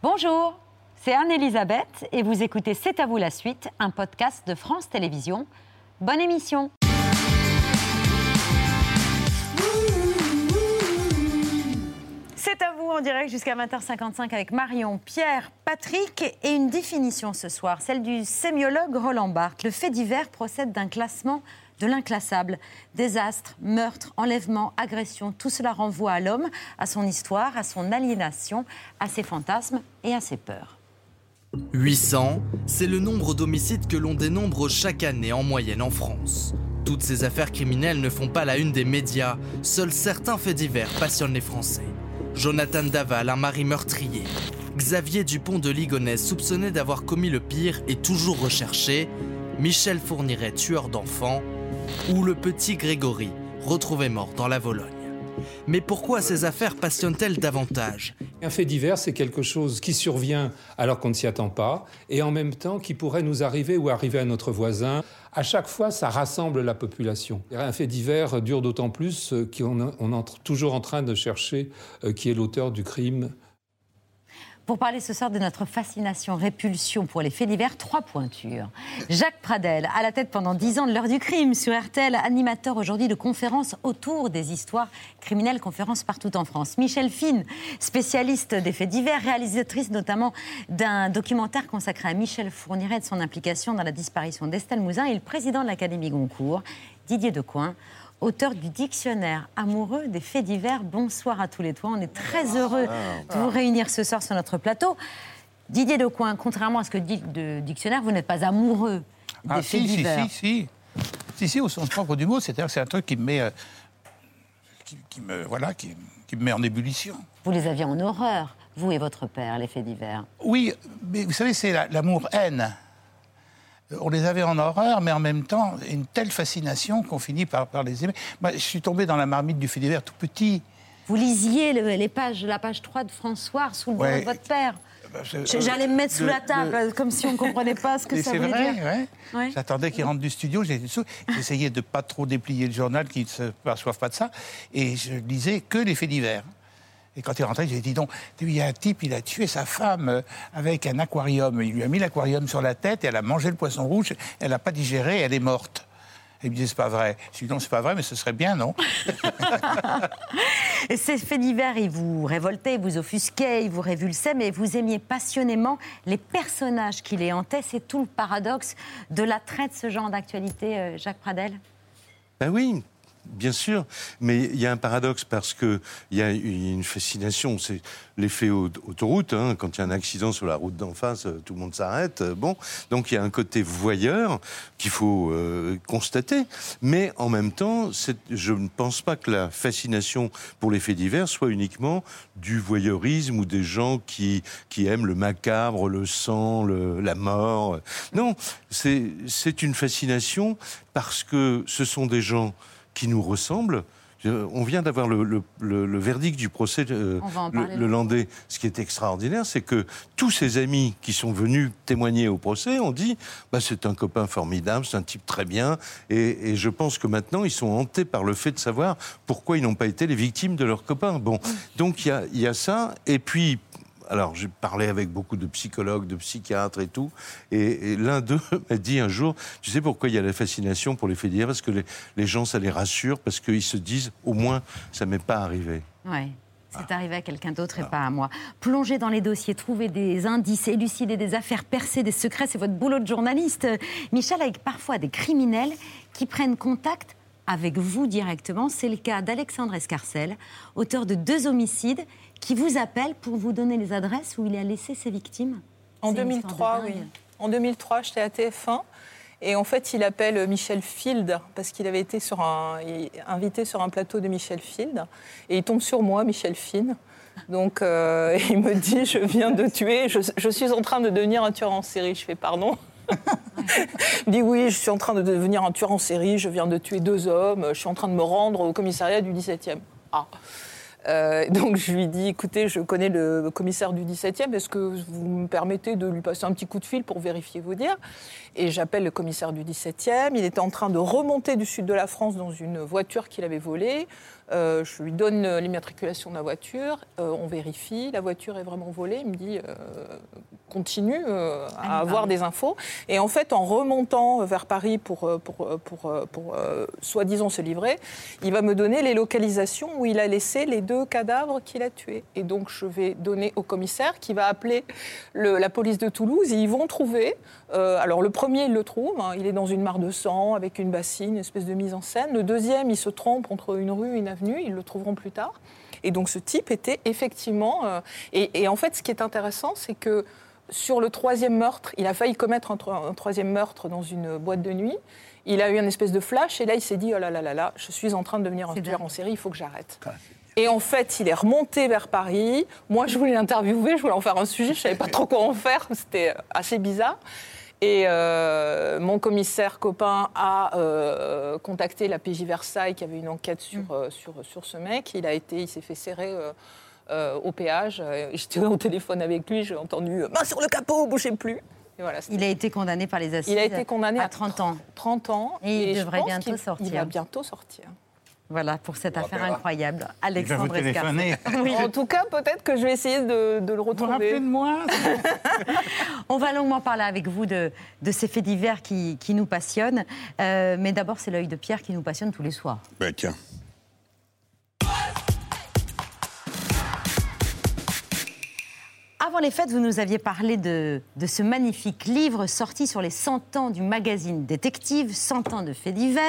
Bonjour, c'est Anne-Elisabeth et vous écoutez C'est à vous la suite, un podcast de France Télévisions. Bonne émission C'est à vous en direct jusqu'à 20h55 avec Marion, Pierre, Patrick et une définition ce soir, celle du sémiologue Roland Barthes. Le fait divers procède d'un classement de l'inclassable. Désastres, meurtres, enlèvements, agressions, tout cela renvoie à l'homme, à son histoire, à son aliénation, à ses fantasmes et à ses peurs. 800, c'est le nombre d'homicides que l'on dénombre chaque année en moyenne en France. Toutes ces affaires criminelles ne font pas la une des médias, seuls certains faits divers passionnent les Français. Jonathan Daval, un mari meurtrier. Xavier Dupont de Ligonnès, soupçonné d'avoir commis le pire, est toujours recherché. Michel Fourniret, tueur d'enfants ou le petit Grégory, retrouvé mort dans la Vologne. Mais pourquoi ces affaires passionnent-elles davantage? Un fait divers, c'est quelque chose qui survient alors qu'on ne s'y attend pas, et en même temps qui pourrait nous arriver ou arriver à notre voisin. À chaque fois, ça rassemble la population. Un fait divers dure d'autant plus qu'on est toujours en train de chercher euh, qui est l'auteur du crime pour parler ce soir de notre fascination, répulsion pour les faits divers, trois pointures. Jacques Pradel, à la tête pendant dix ans de l'heure du crime sur RTL, animateur aujourd'hui de conférences autour des histoires criminelles, conférences partout en France. Michel Fine, spécialiste des faits divers, réalisatrice notamment d'un documentaire consacré à Michel Fourniret et de son implication dans la disparition d'Estelle Mouzin et le président de l'Académie Goncourt, Didier Decoing auteur du dictionnaire amoureux des faits divers. Bonsoir à tous les trois. On est très heureux de vous réunir ce soir sur notre plateau. Didier Decoing, contrairement à ce que dit le dictionnaire, vous n'êtes pas amoureux des ah, faits divers. Si, si, si. Si, si, au sens propre du mot, c'est-à-dire que c'est un truc qui me met, euh, qui, me, voilà, qui, me met en ébullition. Vous les aviez en horreur, vous et votre père, les faits divers. Oui, mais vous savez, c'est l'amour-haine on les avait en horreur, mais en même temps, une telle fascination qu'on finit par, par les aimer. Moi, je suis tombé dans la marmite du fait divers tout petit. Vous lisiez les pages, la page 3 de François sous le bras de votre père bah, J'allais me mettre sous la table, comme si on ne comprenait pas ce que ça voulait vrai, dire. Ouais. J'attendais qu'il rentre du studio, j'essayais de ne pas trop déplier le journal, qu'il ne se perçoive pas de ça, et je lisais que les faits divers. Et quand il est rentré, j'ai dit donc, il y a un type, il a tué sa femme euh, avec un aquarium. Il lui a mis l'aquarium sur la tête et elle a mangé le poisson rouge. Elle n'a pas digéré, elle est morte. Et il me disait, c'est pas vrai. Je lui dit, non, c'est pas vrai, mais ce serait bien, non et Ces faits divers, ils vous révoltaient, ils vous offusquaient, ils vous révulsaient, mais vous aimiez passionnément les personnages qui les hantaient. C'est tout le paradoxe de l'attrait de ce genre d'actualité, euh, Jacques Pradel Ben oui, Bien sûr, mais il y a un paradoxe parce qu'il y a une fascination. C'est l'effet autoroute. Hein, quand il y a un accident sur la route d'en face, euh, tout le monde s'arrête. Euh, bon, donc il y a un côté voyeur qu'il faut euh, constater. Mais en même temps, je ne pense pas que la fascination pour les faits divers soit uniquement du voyeurisme ou des gens qui aiment le macabre, le sang, la mort. Non, c'est une fascination parce que ce sont des gens qui nous ressemblent. On vient d'avoir le, verdict du procès euh, le, Landais. Ce qui est extraordinaire, c'est que tous ses amis qui sont venus témoigner au procès ont dit bah, c'est un copain formidable, c'est un type très bien. Et, je pense que maintenant, ils sont hantés par le fait de savoir pourquoi ils n'ont pas été les victimes de leurs copains. Bon, donc il y, y a, ça. Et puis, alors j'ai parlé avec beaucoup de psychologues, de psychiatres et tout, et, l'un d'eux m'a dit un jour, tu sais pourquoi il y a la fascination pour les faits divers Parce que les, gens, ça les rassure, parce qu'ils se disent, au moins, ça m'est pas arrivé. Ouais. C'est arrivé à quelqu'un d'autre et pas à moi. Plonger dans les dossiers, trouver des indices, élucider des affaires, percer des secrets, c'est votre boulot de journaliste. Michel, avec parfois des criminels qui prennent contact avec vous directement. C'est le cas d'Alexandre Escarcel, auteur de deux homicides qui vous appelle pour vous donner les adresses où il a laissé ses victimes En 2003, oui. En 2003, j'étais à TF1. Et en fait, il appelle Michel Field parce qu'il avait été sur un, invité sur un plateau de Michel Field. Et il tombe sur moi, Michel Fine. Donc, euh, il me dit Je viens de tuer, je, je, suis en train de devenir un tueur en série. Je fais Pardon il dit Oui, je suis en train de devenir un tueur en série, je viens de tuer deux hommes, je suis en train de me rendre au commissariat du 17e. Ah Euh, donc je lui dis, écoutez, je connais le commissaire du 17e, est-ce que vous me permettez de lui passer un petit coup de fil pour vérifier vos dires Et j'appelle le commissaire du 17e, il était en train de remonter du sud de la France dans une voiture qu'il avait volée. Euh, je lui donne l'immatriculation de la voiture, euh, on vérifie, la voiture est vraiment volée. Il me dit euh, continue à avoir des infos. Et en fait, en remontant vers Paris pour, pour, pour, pour soi-disant se livrer, il va me donner les localisations où il a laissé les deux cadavres qu'il a tués. Et donc, je vais donner au commissaire qui va appeler la police de Toulouse. Et ils vont trouver. alors, le premier, il le trouve. Hein, il est dans une mare de sang avec une bassine, une espèce de mise en scène. Le deuxième, il se trompe entre une rue et une ils le trouveront plus tard. Et donc ce type était effectivement... Euh, et, en fait, ce qui est intéressant, c'est que sur le troisième meurtre, il a failli commettre un, troisième meurtre dans une boîte de nuit. Il a eu une espèce de flash et là, il s'est dit, oh là là là là, je suis en train de devenir un tueur en série, il faut que j'arrête. Et en fait, il est remonté vers Paris. Moi, je voulais l'interviewer, je voulais en faire un sujet, je savais pas trop quoi en faire, c'était assez bizarre. Et euh, mon commissaire copain a euh, contacté la PJ Versailles qui avait une enquête sur, mm. euh, sur, sur ce mec. Il a été, il s'est fait serrer au péage. J'étais au téléphone avec lui, j'ai entendu main sur le capot, bougez plus. voilà, il a été condamné par les assises. Il a été condamné à 30 ans. 30 ans. Et, il devrait bientôt sortir. Il va bientôt sortir. Voilà, pour cette affaire incroyable. Alexandre oui. En tout cas, peut-être que je vais essayer de, le retrouver. Vous de moi On va longuement parler avec vous de, ces faits divers qui, nous passionnent. Euh, mais d'abord, c'est l'œil de Pierre qui nous passionne tous les soirs. Ben, tiens. Avant les fêtes, vous nous aviez parlé de, ce magnifique livre sorti sur les 100 ans du magazine Détective, 100 ans de faits divers.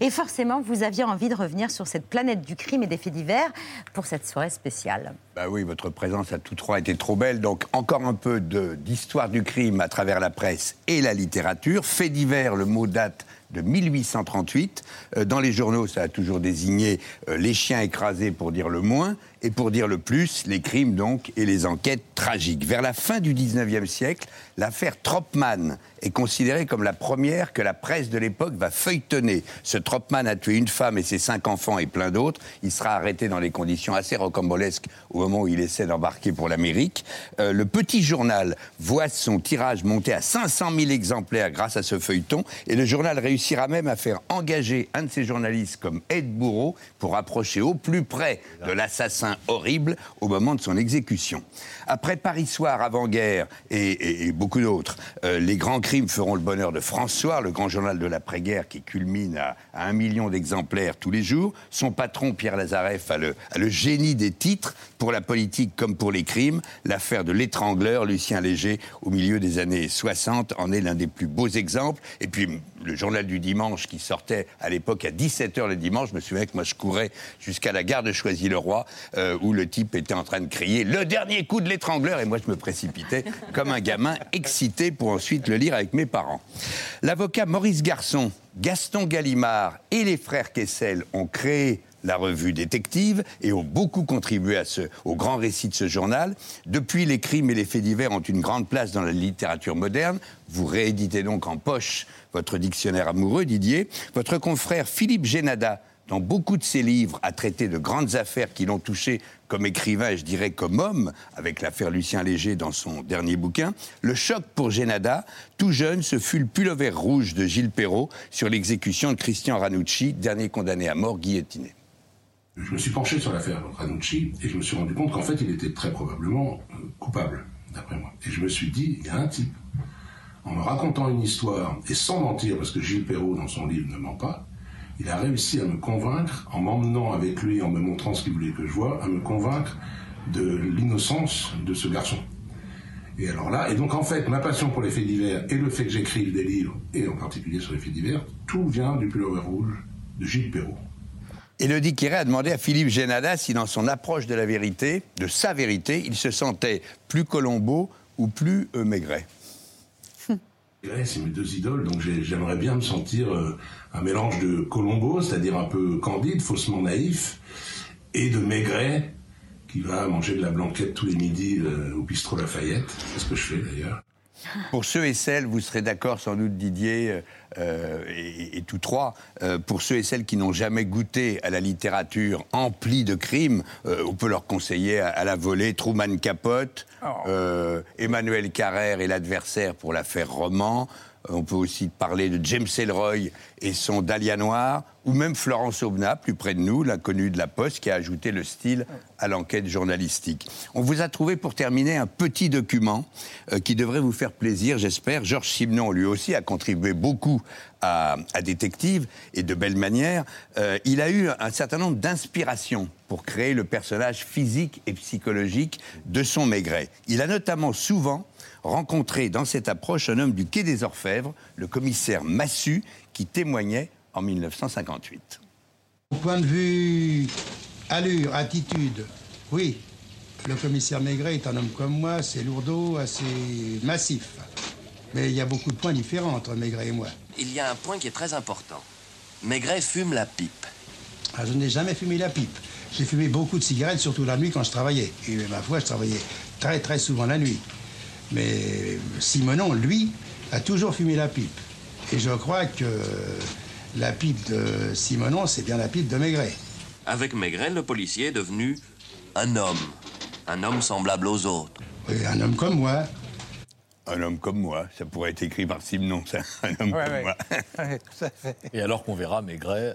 Et forcément, vous aviez envie de revenir sur cette planète du crime et des faits divers pour cette soirée spéciale. Bah oui, votre présence à tous trois était trop belle. Donc, encore un peu d'histoire du crime à travers la presse et la littérature. Faits divers, le mot date de 1838. Euh, dans les journaux, ça a toujours désigné euh, les chiens écrasés pour dire le moins et pour dire le plus, les crimes donc et les enquêtes tragiques. Vers la fin du 19e siècle, l'affaire Tropman est considérée comme la première que la presse de l'époque va feuilletonner. Ce Tropman a tué une femme et ses cinq enfants et plein d'autres. Il sera arrêté dans des conditions assez rocambolesques au moment où il essaie d'embarquer pour l'Amérique. Euh, le petit journal voit son tirage monter à 500 000 exemplaires grâce à ce feuilleton et le journal réussira même à faire engager un de ses journalistes comme Ed Bourreau pour approcher au plus près de l'assassin horrible au moment de son exécution. Après Paris Soir avant-guerre et, beaucoup d'autres, euh, les grands crimes feront le bonheur de François, le grand journal de l'après-guerre qui culmine à, un million d'exemplaires tous les jours. Son patron, Pierre Lazareff, a le, le génie des titres pour la politique comme pour les crimes. L'affaire de l'étrangleur, Lucien Léger, au milieu des années 60, en est l'un des plus beaux exemples. Et puis, le journal du dimanche qui sortait à l'époque à 17h le dimanche, je me souviens que moi je courais jusqu'à la gare de Choisy-le-Roi, euh, où le type était en train de crier le dernier coup de l'étrangleur, et moi je me précipitais comme un gamin excité pour ensuite le lire avec mes parents. L'avocat Maurice Garçon, Gaston Gallimard et les frères Kessel ont créé la revue détective et ont beaucoup contribué au grand récit de ce journal. Depuis, les crimes et les faits divers ont une grande place dans la littérature moderne. Vous rééditez donc en poche votre dictionnaire amoureux, Didier. Votre confrère Philippe Génada, dans beaucoup de ses livres, a traité de grandes affaires qui l'ont touché comme écrivain et je dirais comme homme, avec l'affaire Lucien Léger dans son dernier bouquin. Le choc pour Génada, tout jeune, ce fut le pullover rouge de Gilles Perrault sur l'exécution de Christian Ranucci, dernier condamné à mort guillotiné. Je me suis penché sur l'affaire Ranucci et je me suis rendu compte qu'en fait, il était très probablement euh, coupable, d'après moi. Et je me suis dit, il y a un type en me racontant une histoire, et sans mentir, parce que Gilles Perrault, dans son livre, ne ment pas, il a réussi à me convaincre, en m'emmenant avec lui, en me montrant ce qu'il voulait que je vois, à me convaincre de l'innocence de ce garçon. Et alors là, et donc en fait, ma passion pour les faits divers et le fait que j'écrive des livres, et en particulier sur les faits divers, tout vient du pullover rouge de Gilles Perrault. Elodie Quiré a demandé à Philippe Génada si dans son approche de la vérité, de sa vérité, il se sentait plus Colombo ou plus euh, Maigret c'est mes deux idoles, donc j'aimerais bien me sentir euh, un mélange de Colombo, c'est-à-dire un peu candide, faussement naïf, et de Maigret, qui va manger de la blanquette tous les midis euh, au bistrot Lafayette. C'est ce que je fais d'ailleurs. Pour ceux et celles, vous serez d'accord sans doute Didier euh, et, et tous trois, euh, pour ceux et celles qui n'ont jamais goûté à la littérature emplie de crimes, euh, on peut leur conseiller à, à la volée Truman Capote, euh, Emmanuel Carrère et l'adversaire pour l'affaire Roman. Euh, On peut aussi parler de James Ellroy et son Dahlia Noir, ou même Florence Aubenas, plus près de nous, l'inconnue de la Poste, qui a ajouté le style à l'enquête journalistique. On vous a trouvé pour terminer un petit document euh, qui devrait vous faire plaisir, j'espère. Georges Simenon, lui aussi, a contribué beaucoup à, à Détective et de belle manière. Euh, il a eu un certain nombre d'inspirations pour créer le personnage physique et psychologique de son Maigret. Il a notamment souvent rencontré dans cette approche un homme du quai des Orfèvres, le commissaire Massu, qui témoignait en 1958. Au point de vue allure, attitude, oui, le commissaire Maigret est un homme comme moi, c'est lourdeau, assez massif. Mais il y a beaucoup de points différents entre Maigret et moi. Il y a un point qui est très important. Maigret fume la pipe. Ah, je n'ai jamais fumé la pipe. J'ai fumé beaucoup de cigarettes, surtout la nuit quand je travaillais. Et ma foi, je travaillais très très souvent la nuit. Mais Simonon, lui, a toujours fumé la pipe. Et je crois que la pipe de Simonon, c'est bien la pipe de Maigret. Avec Maigret, le policier est devenu un homme. Un homme semblable aux autres. Oui, un homme comme moi. Un homme comme moi, ça pourrait être écrit par Simenon, ça. Un homme Ouais, comme ouais. moi. Ouais, tout à fait. Et alors qu'on verra Maigret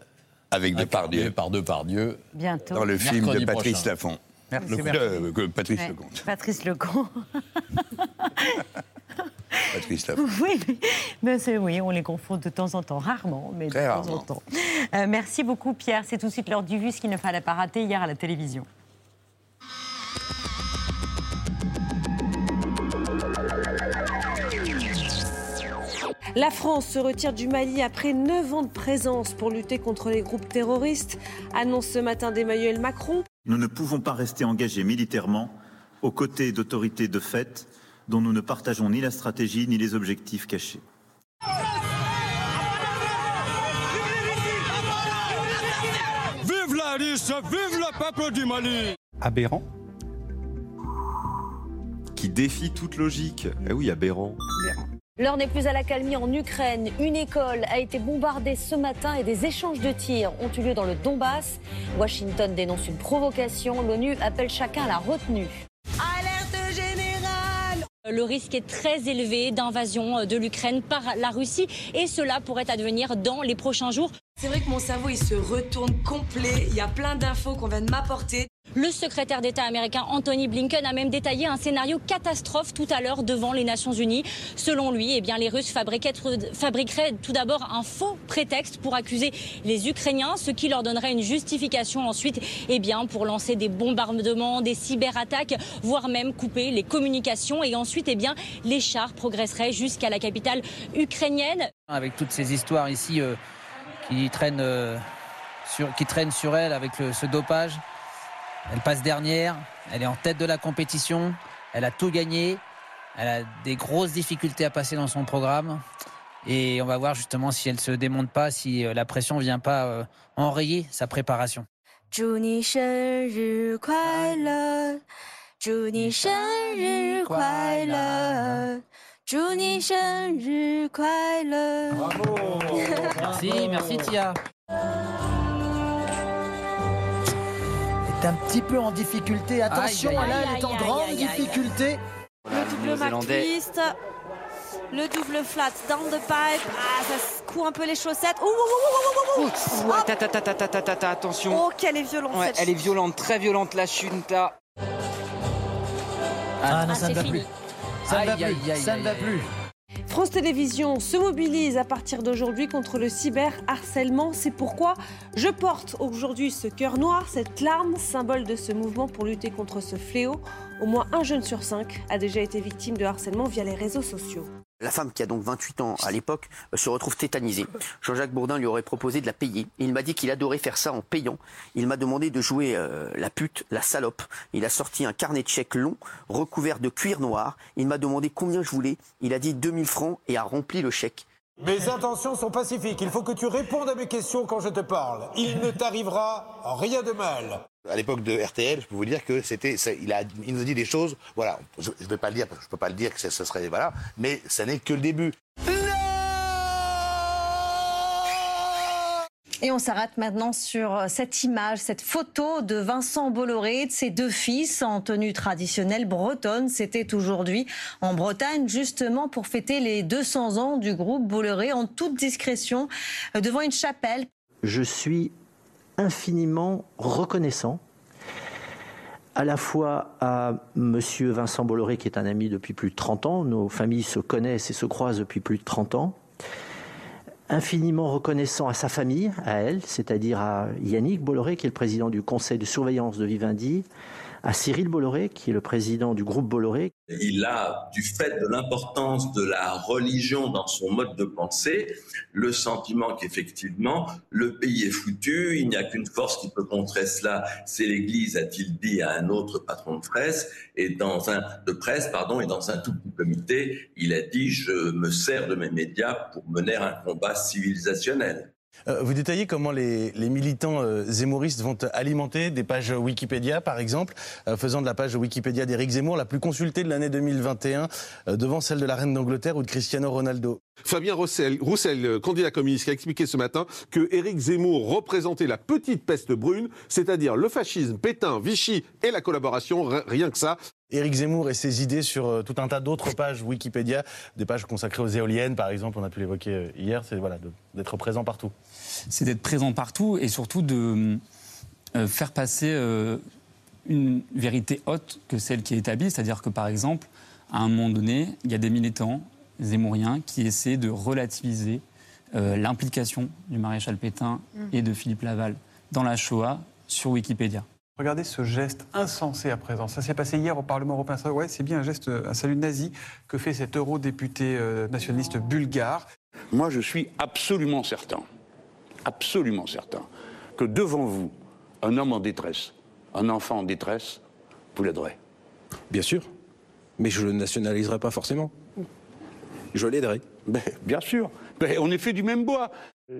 Avec Depardieu. par Depardieu. Bientôt. Dans le film de Patrice prochain. Lafont. Merci, Le- merci. euh, que Patrice Ouais. Lecomte. Patrice Lecomte. Patrice Lafont. Oui, mais- oui, on les confond de temps en temps, rarement, mais Très de temps en temps. Euh, merci beaucoup Pierre, c'est tout de suite l'heure du vu, ce qu'il ne fallait pas rater hier à la télévision. La France se retire du Mali après 9 ans de présence pour lutter contre les groupes terroristes, annonce ce matin d'Emmanuel Macron. Nous ne pouvons pas rester engagés militairement aux côtés d'autorités de fait dont nous ne partageons ni la stratégie ni les objectifs cachés. Vive la liste, vive le peuple du Mali aberrant qui défie toute logique. Eh oui, aberrant. L'heure n'est plus à l'accalmie en Ukraine. Une école a été bombardée ce matin et des échanges de tirs ont eu lieu dans le Donbass. Washington dénonce une provocation. L'ONU appelle chacun à la retenue. Alerte générale Le risque est très élevé d'invasion de l'Ukraine par la Russie et cela pourrait advenir dans les prochains jours. C'est vrai que mon cerveau il se retourne complet. Il y a plein d'infos qu'on vient de m'apporter. Le secrétaire d'État américain Anthony Blinken a même détaillé un scénario catastrophe tout à l'heure devant les Nations Unies. Selon lui, eh les Russes fabriqueraient, tout d'abord un faux prétexte pour accuser les Ukrainiens, ce qui leur donnerait une justification ensuite eh pour lancer des bombardements, des cyberattaques, voire même couper les communications. Et ensuite, eh les chars progresseraient jusqu'à la capitale ukrainienne. Avec toutes ces histoires ici euh, qui, traînent, euh, sur, qui traînent sur elle avec ce dopage. Elle passe dernière, elle est en tête de la compétition, elle a tout gagné, elle a des grosses difficultés à passer dans son programme. Et on va voir justement si elle ne se démonte pas, si euh, la pression ne vient pas euh, enrayer sa préparation. Merci, merci Tia un petit peu en difficulté. Attention, là, elle est en grande difficulté. Le double Mac le double flat down the pipe. Ah, ça secoue un peu les chaussettes. Ouh, attention. Oh, qu'elle est violente. Elle est violente, très violente la chute là. Ah, ah, ça ne va plus. Ça ne va plus. Ça ne va plus. France Télévisions se mobilise à partir d'aujourd'hui contre le cyberharcèlement. C'est pourquoi je porte aujourd'hui ce cœur noir, cette larme, symbole de ce mouvement pour lutter contre ce fléau. Au moins un jeune sur cinq a déjà été victime de harcèlement via les réseaux sociaux. La femme, qui a donc 28 ans à l'époque, euh, se retrouve tétanisée. Jean-Jacques Bourdin lui aurait proposé de la payer. Il m'a dit qu'il adorait faire ça en payant. Il m'a demandé de jouer euh, la pute, la salope. Il a sorti un carnet de chèques long, recouvert de cuir noir. Il m'a demandé combien je voulais. Il a dit 2000 francs et a rempli le chèque. Mes intentions sont pacifiques. Il faut que tu répondes à mes questions quand je te parle. Il ne t'arrivera rien de mal. À l'époque de RTL, je peux vous dire que c'était, il, a, il nous a dit des choses. Voilà, je ne vais pas le dire, parce que je peux pas le dire que ce ce serait voilà, mais ça n'est que le début. Et on s'arrête maintenant sur euh, cette image, cette photo de Vincent Bolloré, de ses deux fils en tenue traditionnelle bretonne. C'était aujourd'hui en Bretagne, justement pour fêter les 200 ans du groupe Bolloré en toute discrétion euh, devant une chapelle. Je suis infiniment reconnaissant à la fois à Monsieur Vincent Bolloré, qui est un ami depuis plus de 30 ans, nos familles se connaissent et se croisent depuis plus de 30 ans, infiniment reconnaissant à sa famille, à elle, c'est-à-dire à Yannick Bolloré, qui est le président du conseil de surveillance de Vivendi, à Cyril Bolloré, qui est le président du groupe Bolloré, Il a, du fait de l'importance de la religion dans son mode de pensée, le sentiment qu'effectivement, le pays est foutu, il n'y a qu'une force qui peut contrer cela, c'est l'Église, a-t-il dit à un autre patron de presse, et dans un, de presse, pardon, et dans un tout petit comité, il a dit, je me sers de mes médias pour mener un combat civilisationnel. Euh, Vous détaillez comment les, militants euh, vont alimenter des pages Wikipédia, par exemple, euh, faisant de la page Wikipédia d'Éric Zemmour la plus consultée de l'année 2021, euh, devant celle de la reine d'Angleterre ou de Cristiano Ronaldo. Fabien Roussel, Roussel, euh, candidat communiste, a expliqué ce matin que Éric Zemmour représentait la petite peste brune, c'est-à-dire le fascisme, Pétain, Vichy et la collaboration, rien que ça. Éric Zemmour et ses idées sur euh, tout un tas d'autres pages Wikipédia, des pages consacrées aux éoliennes, par exemple, on a pu l'évoquer euh, hier, c'est voilà, d'être présent partout. c'est d'être présent partout et surtout de euh, faire passer euh, une vérité haute que celle qui est établie. C'est-à-dire que, par exemple, à un moment donné, il y a des militants zémouriens qui essaient de relativiser euh, l'implication du maréchal Pétain Mm. et de Philippe Laval dans la Shoah sur Wikipédia. Regardez ce geste insensé à présent. Ça s'est passé hier au Parlement européen. Ouais, c'est bien un geste, un salut nazi que fait cet eurodéputé euh, nationaliste bulgare. Moi, je suis absolument certain, absolument certain, que devant vous, un homme en détresse, un enfant en détresse, vous l'aiderez. Bien sûr. Mais je ne le nationaliserai pas forcément. Je l'aiderai. Ben, bien sûr. Ben, on est fait du même bois.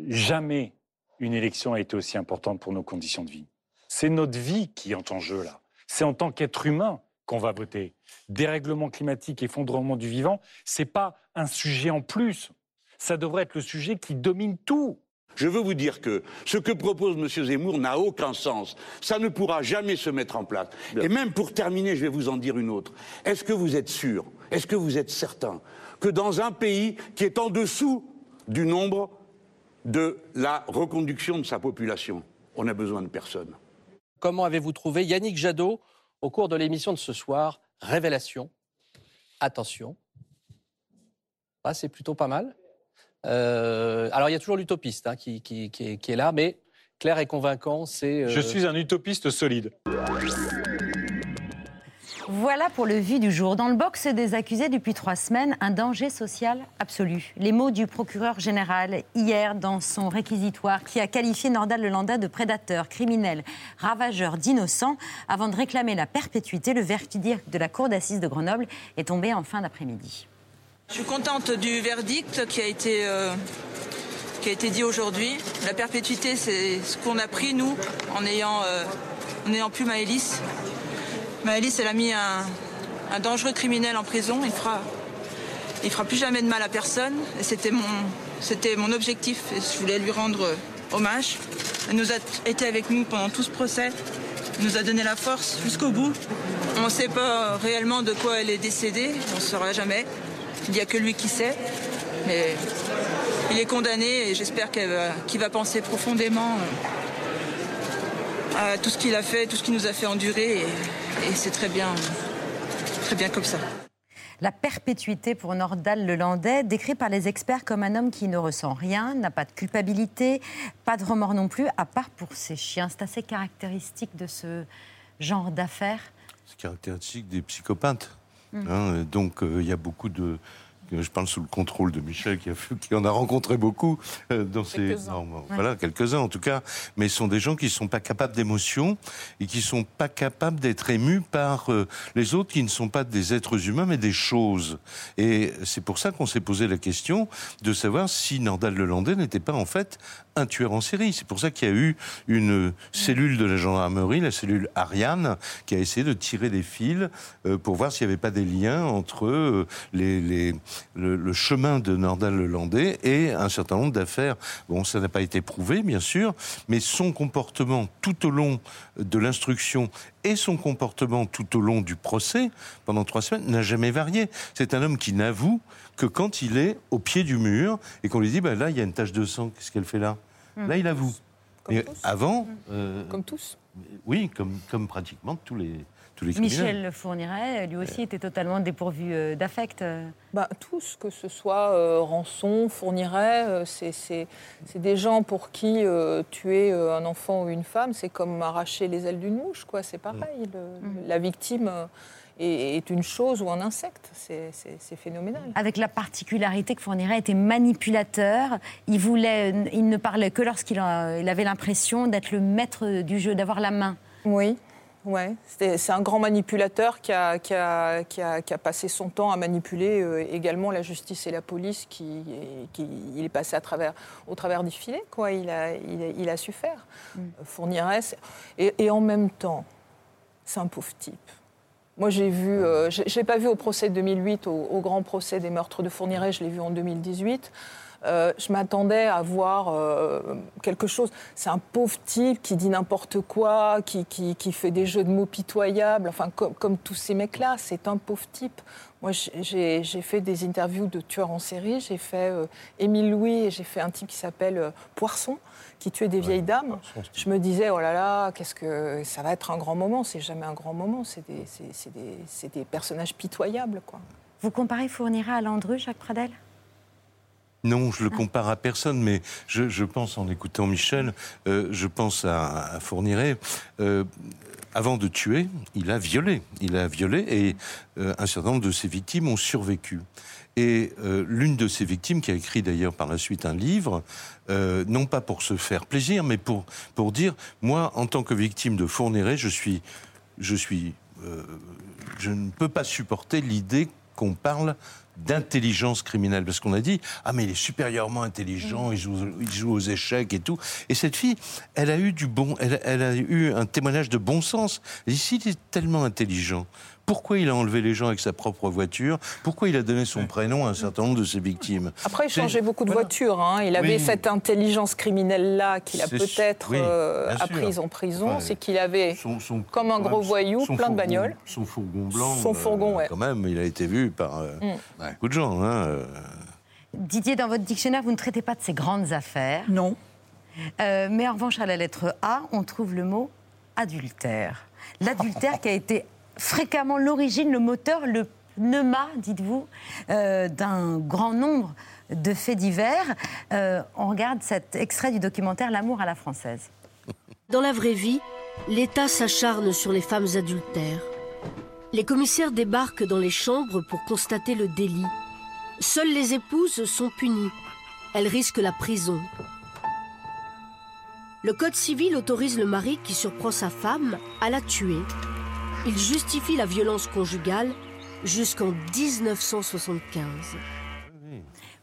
Jamais une élection a été aussi importante pour nos conditions de vie. C'est notre vie qui est en jeu là. C'est en tant qu'être humain qu'on va voter. Dérèglement climatique, effondrement du vivant, c'est pas un sujet en plus. Ça devrait être le sujet qui domine tout. Je veux vous dire que ce que propose M. Zemmour n'a aucun sens. Ça ne pourra jamais se mettre en place. Et même pour terminer, je vais vous en dire une autre. Est-ce que vous êtes sûr, est-ce que vous êtes certain que dans un pays qui est en dessous du nombre de la reconduction de sa population, on a besoin de personne? Comment avez-vous trouvé Yannick Jadot au cours de l'émission de ce soir Révélation. Attention. Ah, c'est plutôt pas mal. Euh, alors, il y a toujours l'utopiste hein, qui, est là, mais clair et convaincant, c'est. euh, Je suis un utopiste solide. Voilà pour le vu du jour. Dans le box des accusés depuis trois semaines, un danger social absolu. Les mots du procureur général hier dans son réquisitoire qui a qualifié Nordal Lelandais de prédateur, criminel, ravageur d'innocents avant de réclamer la perpétuité. Le verdict de la cour d'assises de Grenoble est tombé en fin d'après-midi. Je suis contente du verdict qui a été, euh, dit aujourd'hui. La perpétuité, c'est ce qu'on a pris, nous, en n'ayant euh, en Maëlys. Maëlys, elle a mis un, dangereux criminel en prison. Il fera, il fera plus jamais de mal à personne. C'était mon, objectif. Je voulais lui rendre hommage. Elle nous a été avec nous pendant tout ce procès. Elle nous a donné la force jusqu'au bout. On ne sait pas réellement de quoi elle est décédée. On ne saura jamais. Il n'y a que lui qui sait. Mais il est condamné et j'espère qu'il va penser profondément euh, à tout ce qu'il a fait, tout ce qu'il nous a fait endurer. Et c'est très bien, très bien comme ça. La perpétuité pour Nordal Lelandais, décrit par les experts comme un homme qui ne ressent rien, n'a pas de culpabilité, pas de remords non plus, à part pour ses chiens. C'est assez caractéristique de ce genre d'affaires. C'est caractéristique des psychopathes. Mm. Hein, donc euh, il y a beaucoup de, Je parle sous le contrôle de Michel, qui, a fait- qui en a rencontré beaucoup euh, dans ces. Quelques-uns. non, bon, Ouais. Voilà, quelques-uns en tout cas. Mais ce sont des gens qui ne sont pas capables d'émotion et qui ne sont pas capables d'être émus par euh, les autres qui ne sont pas des êtres humains, mais des choses. Et c'est pour ça qu'on s'est posé la question de savoir si Nordal Lelandais n'était pas en fait un tueur en série. C'est pour ça qu'il y a eu une cellule de la gendarmerie, la cellule Ariane, qui a essayé de tirer des fils euh, pour voir s'il n'y avait pas des liens entre euh, le, chemin de Nordal Lelandais et un certain nombre d'affaires. Bon, ça n'a pas été prouvé, bien sûr, mais son comportement tout au long de l'instruction et son comportement tout au long du procès, pendant trois semaines, n'a jamais varié. C'est un homme qui n'avoue que quand il est au pied du mur et qu'on lui dit, bah, là, il y a une tache de sang, qu'est-ce qu'elle fait là? Hmm. Là, il avoue. Mais avant... euh, Comme tous. oui, comme, comme pratiquement tous les, tous les criminels. Michel Fourniret, lui aussi, était totalement dépourvu euh, d'affect. euh. Bah, tous, que ce soit euh, Rançon, Fourniret, euh, c'est- c'est c'est des gens pour qui euh, tuer euh, un enfant ou une femme, c'est comme arracher les ailes d'une mouche, quoi. C'est pareil. le- La victime euh, est, est une chose ou un insecte. C'est- phénoménal. Avec la particularité que Fourniret était manipulateur, il, voulait, il ne parlait que lorsqu'il il avait l'impression d'être le maître du jeu, d'avoir la main. Oui, ouais. C'est un grand manipulateur qui a, qui, a, qui, a, qui a passé son temps à manipuler euh, également la justice et la police, qui, il est passé à travers, au travers du filet, quoi. Il a, il il su faire. Mm. Euh, Fourniret, c'est- et, et en même temps, c'est un pauvre type. Moi, j'ai vu, euh, l'ai pas vu au procès de 2008, au, grand procès des meurtres de Fourniret, je l'ai vu en 2018. Euh, je m'attendais à voir euh, quelque chose. C'est un pauvre type qui dit n'importe quoi, qui, qui, qui fait des jeux de mots pitoyables, enfin, comme, comme tous ces mecs-là, c'est un pauvre type. Moi, j'ai fait des interviews de tueurs en série. J'ai fait euh, Émile Louis et j'ai fait un type qui s'appelle euh, Poisson, qui tuait des vieilles dames. Je me disais, oh là là, qu'est-ce que ça va être un grand moment. C'est jamais un grand moment. C'est des, personnages pitoyables, quoi. Vous comparez Fourniret à Landru, Jacques Pradel? Non, je le compare à personne, mais je, je pense, en écoutant Michel, euh, je pense à, à Fourniret. Euh, avant de tuer, il a violé. Il a violé et euh, un certain nombre de ses victimes ont survécu. Et euh, l'une de ces victimes, qui a écrit d'ailleurs par la suite un livre, euh, non pas pour se faire plaisir, mais pour, pour dire, moi, en tant que victime de Fourniret, je suis, je suis, je ne peux pas supporter l'idée qu'on parle d'intelligence criminelle. Parce qu'on a dit, ah mais il est supérieurement intelligent, il, joue, il joue aux échecs et tout. Et cette fille, elle a eu du bon, elle, elle a eu un témoignage de bon sens. Elle s'il est tellement intelligent, pourquoi il a enlevé les gens avec sa propre voiture? Pourquoi il a donné son prénom à un certain nombre de ses victimes? Après, il changeait beaucoup de voilà. voitures. hein. Il avait Oui. cette intelligence criminelle-là qu'il a peut-être oui, euh, apprise en prison. Ouais. C'est qu'il avait, Son- son- comme un gros même, voyou, plein de bagnoles. Son fourgon blanc. Son fourgon, ouais. Quand même, il a été vu par euh, Mm. Beaucoup de gens. hein, euh. Didier, dans votre dictionnaire, vous ne traitez pas de ces grandes affaires. Non. Euh, mais en revanche, à la lettre A, on trouve le mot adultère. L'adultère qui a été fréquemment l'origine, le moteur, le pneuma, dites-vous, euh, d'un grand nombre de faits divers. Euh, on regarde cet extrait du documentaire L'amour à la française. Dans la vraie vie, l'État s'acharne sur les femmes adultères. Les commissaires débarquent dans les chambres pour constater le délit. Seules les épouses sont punies. Elles risquent la prison. Le Code civil autorise le mari qui surprend sa femme à la tuer. Il justifie la violence conjugale jusqu'en 1975.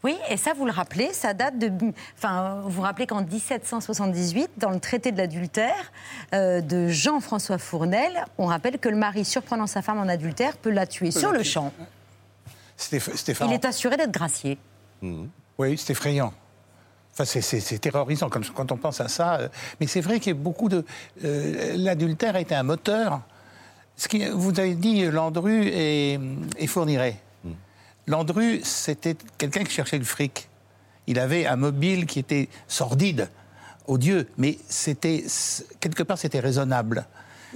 Oui, et ça, vous le rappelez, ça date de. Enfin, vous vous rappelez qu'en 1778, dans le traité de l'adultère euh, de Jean-François Fournel, on rappelle que le mari surprenant sa femme en adultère peut la tuer Peut sur la le tuer. champ. C'était c'était Il est assuré d'être gracié. Oui, c'est effrayant. Enfin, c'est- terrorisant quand, quand on pense à ça. Mais c'est vrai qu'il y a beaucoup de. euh, L'adultère a été un moteur. Ce qui, vous avez dit Landru et, et Fourniret. Landru, c'était quelqu'un qui cherchait le fric. Il avait un mobile qui était sordide, odieux, mais c'était quelque part c'était raisonnable.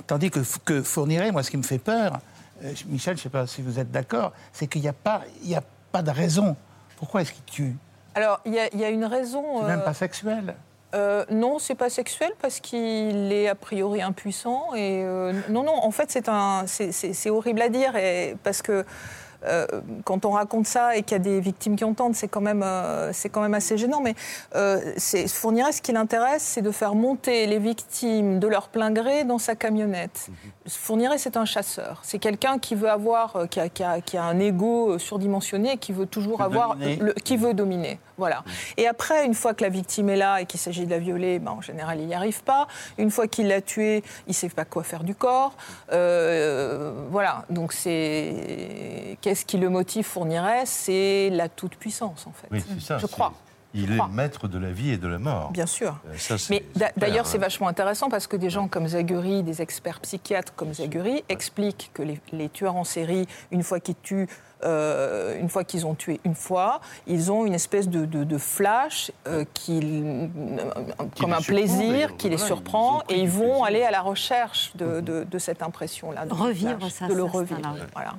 Tandis que, que Fourniret, moi, ce qui me fait peur, euh, Michel, je ne sais pas si vous êtes d'accord, c'est qu'il n'y a pas, il y a pas de raison. Pourquoi est-ce qu'il tue? Alors, il y, a- il y a une raison. C'est même euh, pas sexuel. Euh, non, c'est pas sexuel parce qu'il est a priori impuissant. Et euh, non, non, en fait, c'est un, horrible à dire et parce que euh, quand on raconte ça et qu'il y a des victimes qui entendent, c'est quand même, euh, c'est quand même assez gênant. Mais euh, c'est Fourniret, ce qui l'intéresse, c'est de faire monter les victimes de leur plein gré dans sa camionnette. Fourniret, c'est un chasseur. C'est quelqu'un qui veut avoir, qui a, qui a- qui a un ego surdimensionné, et qui veut toujours avoir, le- qui veut dominer. Voilà. Et après, une fois que la victime est là et qu'il s'agit de la violer, ben, en général, il n'y arrive pas. Une fois qu'il l'a tuée, il ne sait pas quoi faire du corps. Euh, voilà. Donc, c'est. Qu'est-ce qui le motive, Fourniret C'est la toute-puissance, en fait. Oui, c'est ça. Je crois. Il est maître de la vie et de la mort. Bien sûr. Euh, ça, Mais d'ailleurs, c'est hein. vachement intéressant parce que des gens comme Zaguri, des experts psychiatres comme Zaguri, expliquent que les, les tueurs en série, une fois qu'ils tuent, euh, une fois qu'ils ont tué une fois, ils ont une espèce de, de- de flash euh, qui, euh, comme les un plaisir qui les Voilà, surprend et ils vont aller à la recherche de, de- de cette impression-là. de Revivre flash, ça, de le revivre. Voilà.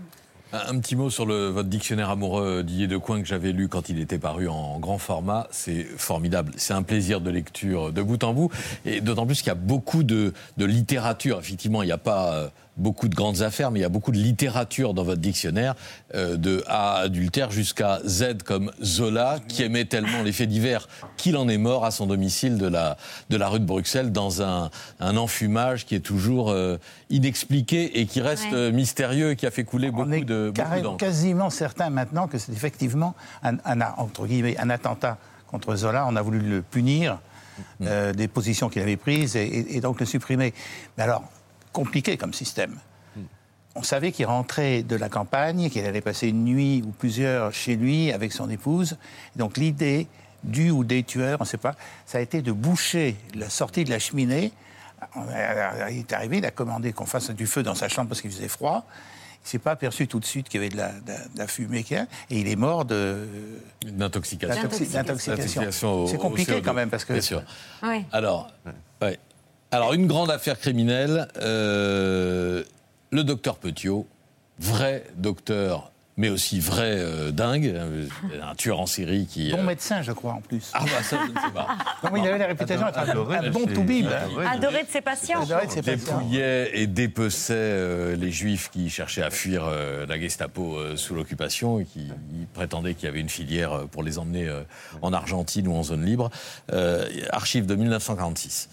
Un, un petit mot sur le, votre dictionnaire amoureux d'Ier de Coin que j'avais lu quand il était paru en grand format. C'est formidable. C'est un plaisir de lecture de bout en bout. Et d'autant plus qu'il y a beaucoup de, de littérature. Effectivement, il n'y a pas euh, beaucoup de grandes affaires, mais il y a beaucoup de littérature dans votre dictionnaire, euh, de A adultère jusqu'à Z comme Zola, qui aimait tellement les faits divers qu'il en est mort à son domicile de la, de la rue de Bruxelles dans un, un enfumage qui est toujours euh, inexpliqué et qui reste Ouais. euh, mystérieux et qui a fait couler beaucoup de beaucoup Carré- d'encre. quasiment certain maintenant que c'est effectivement un, un- entre guillemets, un attentat contre Zola. On a voulu le punir euh, des positions qu'il avait prises et, et- et donc le supprimer. Mais alors, compliqué comme système. On savait qu'il rentrait de la campagne, qu'il allait passer une nuit ou plusieurs chez lui avec son épouse. Donc l'idée du ou des tueurs, on ne sait pas, ça a été de boucher la sortie de la cheminée. A- Il est arrivé, il a commandé qu'on fasse du feu dans sa chambre parce qu'il faisait froid. Il s'est pas aperçu tout de suite qu'il y avait de la, de la- de la fumée qu'il y a, et il est mort de D'intoxication. C'est compliqué CO2. quand même parce que Bien sûr. Alors, ouais. Alors, une grande affaire criminelle. euh, le docteur Petiot, vrai docteur, mais aussi vrai euh, dingue, un, un tueur en série qui. bon euh, médecin, je crois en plus. Ah bah ça, je ne sais pas. Non, mais il avait la réputation d'être un- Adoré, un bon toubib. adoré. De ses patients. Adoré de ses patients. dépouillait et dépeçait euh, les juifs qui cherchaient à fuir euh, la Gestapo euh, sous l'occupation et qui prétendaient qu'il y avait une filière euh, pour les emmener euh, en Argentine ou en zone libre. Euh, archive de 1946.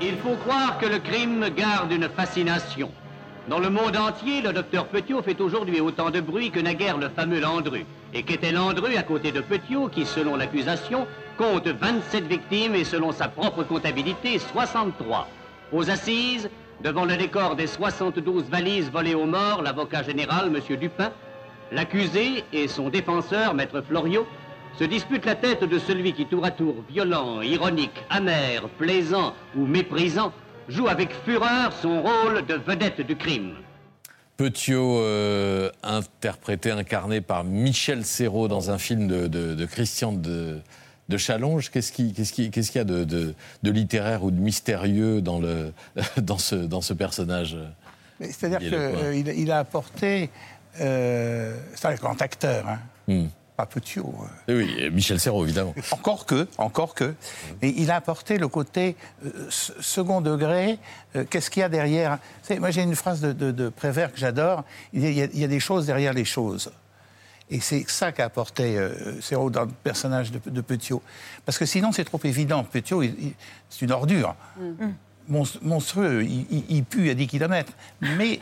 Il faut croire que le crime garde une fascination. Dans le monde entier, le docteur Petiot fait aujourd'hui autant de bruit que naguère le fameux Landru. Et qu'était Landru à côté de Petiot, qui, selon l'accusation, compte 27 victimes et, selon sa propre comptabilité, 63. Aux assises, devant le décor des 72 valises volées aux morts, l'avocat général, M. Dupin, l'accusé et son défenseur, Maître Floriot, se disputent la tête de celui qui, tour à tour, violent, ironique, amer, plaisant ou méprisant, joue avec fureur son rôle de vedette du crime. Petiot, euh, interprété, incarné par Michel Serrault dans un film de, de- de Christian de, de Challonge. Qu'est-ce qu'il qu'est-ce qui- qu'est-ce qu'il y a de, de- de littéraire ou de mystérieux dans, le, dans, ce, dans ce personnage C'est-à-dire qu'il il a apporté. Euh, c'est un grand acteur, hein. Hmm. Euh. Eh Oui, et Michel Serrault, évidemment. Encore que, encore que. Mais il a apporté le côté euh, se- second degré. euh, Qu'est-ce qu'il y a derrière? Moi, j'ai une phrase de, de, de Prévert que j'adore. Il y, a, des choses derrière les choses. Et c'est ça qu'a apporté euh, Serrault dans le personnage de, de Petiot. Parce que sinon, c'est trop évident. Petiot, c'est une ordure. Monst- monstrueux. Il, il- il pue à 10 km. Mais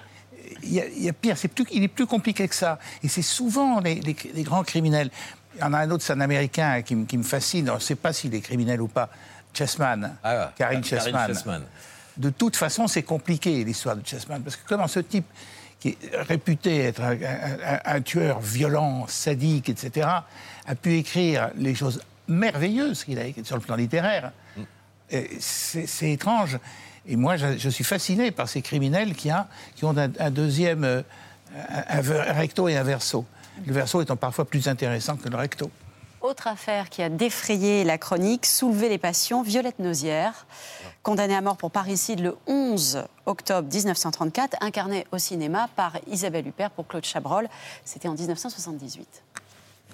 il y, a, il y a pire, c'est plus, il est plus compliqué que ça. Et c'est souvent les, les- les grands criminels. Il y en a un autre, c'est un Américain qui, me- qui me fascine. On ne sait pas s'il est criminel ou pas. Chessman. Ah, Karine Karine Chessman. Chessman. De toute façon, c'est compliqué l'histoire de Chessman. Parce que comment ce type, qui est réputé être un, un- un- un tueur violent, sadique, etc., a pu écrire les choses merveilleuses qu'il a écrites sur le plan littéraire. C'est c'est étrange. Et moi, je, suis fasciné par ces criminels qui, a- ont un, deuxième, euh, recto et un verso. Le verso étant parfois plus intéressant que le recto. Autre affaire qui a défrayé la chronique, soulevé les passions, Violette Nozière, condamnée à mort pour parricide le 11 octobre 1934, incarnée au cinéma par Isabelle Huppert pour Claude Chabrol. C'était en 1978.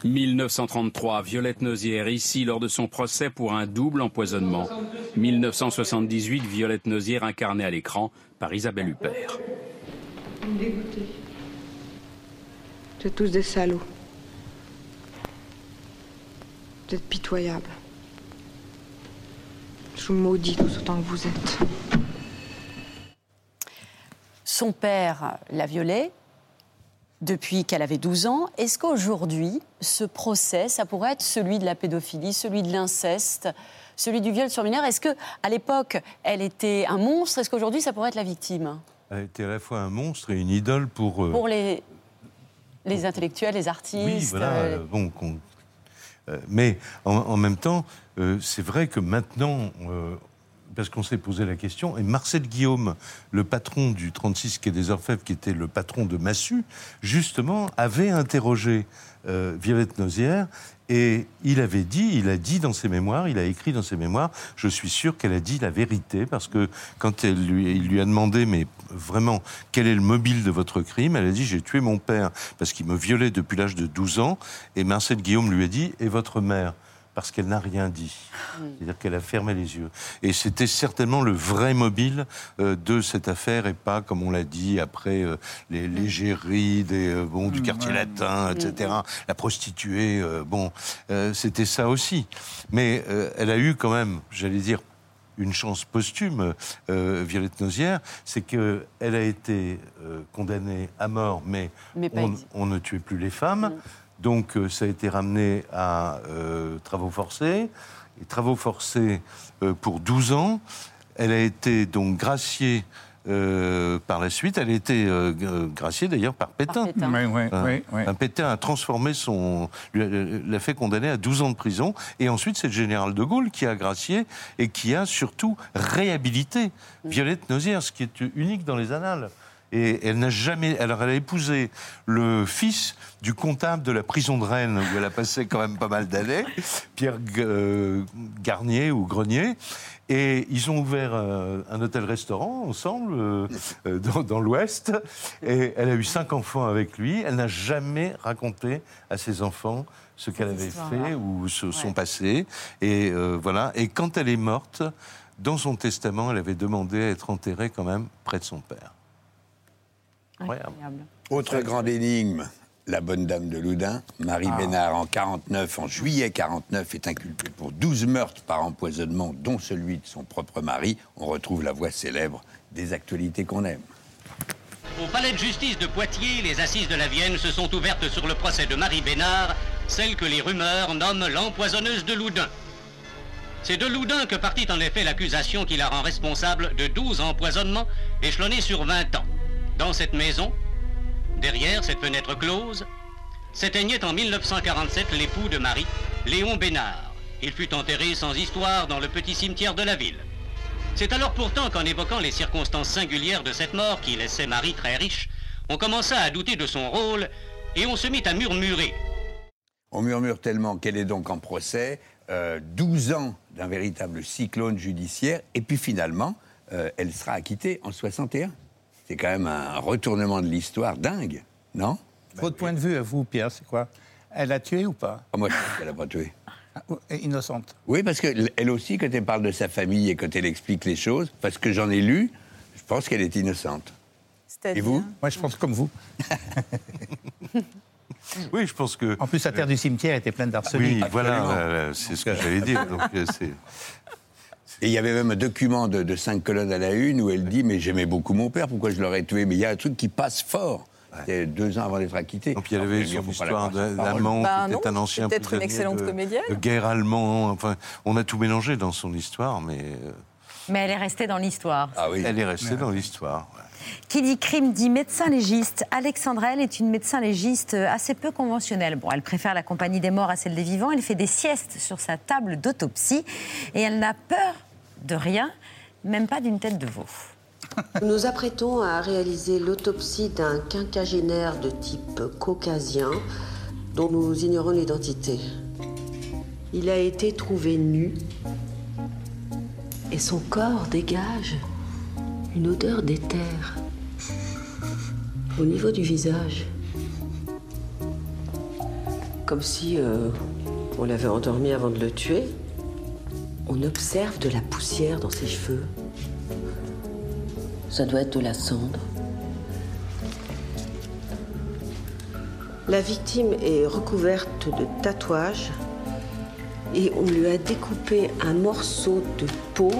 1933, Violette Nozière, ici lors de son procès pour un double empoisonnement. 1978, Violette Nozière incarnée à l'écran par Isabelle Huppert. Vous me dégoûtez. Vous êtes tous des salauds. Vous êtes pitoyables. Je vous maudis tous autant que vous êtes. Son père l'a violée depuis qu'elle avait 12 ans. Est-ce qu'aujourd'hui, ce procès, ça pourrait être celui de la pédophilie, celui de l'inceste, celui du viol sur mineur? Est-ce que à l'époque, elle était un monstre? Est-ce qu'aujourd'hui, ça pourrait être la victime? Elle était à la fois un monstre et une idole pour. euh, Pour les, les intellectuels, les artistes Oui, voilà. euh, euh, bon, mais en, en même temps, euh, c'est vrai que maintenant, parce qu'on s'est posé la question, et Marcel Guillaume, le patron du 36 Quai des Orfèvres, qui était le patron de Massu, justement, avait interrogé euh, Violette Nozière. Et il avait dit, il a dit dans ses mémoires, il a écrit dans ses mémoires, je suis sûr qu'elle a dit la vérité, parce que quand il lui a demandé, mais vraiment, quel est le mobile de votre crime Elle a dit, j'ai tué mon père parce qu'il me violait depuis l'âge de 12 ans. Et Marcel Guillaume lui a dit, et votre mère? Parce qu'elle n'a rien dit. C'est-à-dire qu'elle a fermé les yeux. Et c'était certainement le vrai mobile euh, de cette affaire et pas, comme on l'a dit, après euh, les légéries des, euh, bon, du quartier latin, etc. La prostituée, bon, c'était ça aussi. Mais elle a eu quand même, j'allais dire, une chance posthume, euh, Violette Nozière, c'est qu'elle a été euh, condamnée à mort, mais, on ne tuait plus les femmes. Donc euh, ça a été ramené à euh, travaux forcés. Et travaux forcés euh, pour 12 ans. Elle a été donc graciée euh, par la suite. Elle a été euh, graciée d'ailleurs par Pétain. Pétain. Oui, oui, Hein. oui, oui. Un Pétain a transformé son. l'a fait condamner à 12 ans de prison. Et ensuite, c'est le général de Gaulle qui a gracié et qui a surtout réhabilité Violette Nozière, ce qui est unique dans les annales. Et elle n'a jamais. Alors, elle a épousé le fils du comptable de la prison de Rennes, où elle a passé quand même pas mal d'années, Pierre euh, Garnier ou Grenier. Et ils ont ouvert euh, un hôtel-restaurant ensemble euh, dans, dans l'Ouest. Et elle a eu cinq enfants avec lui. Elle n'a jamais raconté à ses enfants ce qu'elle avait fait ou ce- son passé. Et euh, voilà. Et quand elle est morte, dans son testament, elle avait demandé à être enterrée quand même près de son père. Incroyable. Autre grande énigme, la bonne dame de Loudun, Marie Ah. Bénard, en 49, en juillet 49, est inculpée pour 12 meurtres par empoisonnement, dont celui de son propre mari. On retrouve la voix célèbre des actualités qu'on aime. Au palais de justice de Poitiers, les assises de la Vienne se sont ouvertes sur le procès de Marie Bénard, celle que les rumeurs nomment l'empoisonneuse de Loudun. C'est de Loudun que partit en effet l'accusation qui la rend responsable de 12 empoisonnements échelonnés sur 20 ans. Dans cette maison, derrière cette fenêtre close, s'éteignait en 1947 l'époux de Marie, Léon Bénard. Il fut enterré sans histoire dans le petit cimetière de la ville. C'est alors pourtant qu'en évoquant les circonstances singulières de cette mort qui laissait Marie très riche, on commença à douter de son rôle et on se mit à murmurer. On murmure tellement qu'elle est donc en procès, euh, 12 ans d'un véritable cyclone judiciaire, et puis finalement, euh, elle sera acquittée en 61. C'est quand même un retournement de l'histoire dingue, non? Votre point de vue à vous, Pierre, c'est quoi? Elle a tué ou pas? Ah, Moi, je pense qu'elle n'a pas tué. Innocente. Oui, parce qu'elle aussi, quand elle parle de sa famille et quand elle explique les choses, parce que j'en ai lu, je pense qu'elle est innocente. Et vous? Moi, je pense comme vous. Oui, je pense que. En plus, la terre du cimetière était pleine d'arsenic. Oui, voilà, euh, c'est ce que j'allais dire. Donc, euh, c'est- Et il y avait même un document de, de cinq colonnes à la une où elle dit Mais j'aimais beaucoup mon père, pourquoi je l'aurais tué? Mais il y a un truc qui passe fort. C'était deux ans avant d'être acquitté. Donc il y avait Enfin, son histoire d'amant Bah qui était un ancien peut-être une excellente de, comédienne. de guerre allemand. Enfin, on a tout mélangé dans son histoire, mais euh, Mais elle est restée dans l'histoire. Ah oui. elle est restée dans l'histoire. ouais. Qui dit crime dit médecin légiste. Alexandra, elle est une médecin légiste assez peu conventionnelle. Bon, elle préfère la compagnie des morts à celle des vivants. Elle fait des siestes sur sa table d'autopsie et elle n'a peur de rien, même pas d'une tête de veau. Nous nous apprêtons à réaliser l'autopsie d'un quinquagénaire de type caucasien dont nous ignorons l'identité. Il a été trouvé nu et son corps dégage une odeur d'éther au niveau du visage. Comme si euh, on l'avait endormi avant de le tuer. On observe de la poussière dans ses cheveux. Ça doit être de la cendre. La victime est recouverte de tatouages et on lui a découpé un morceau de peau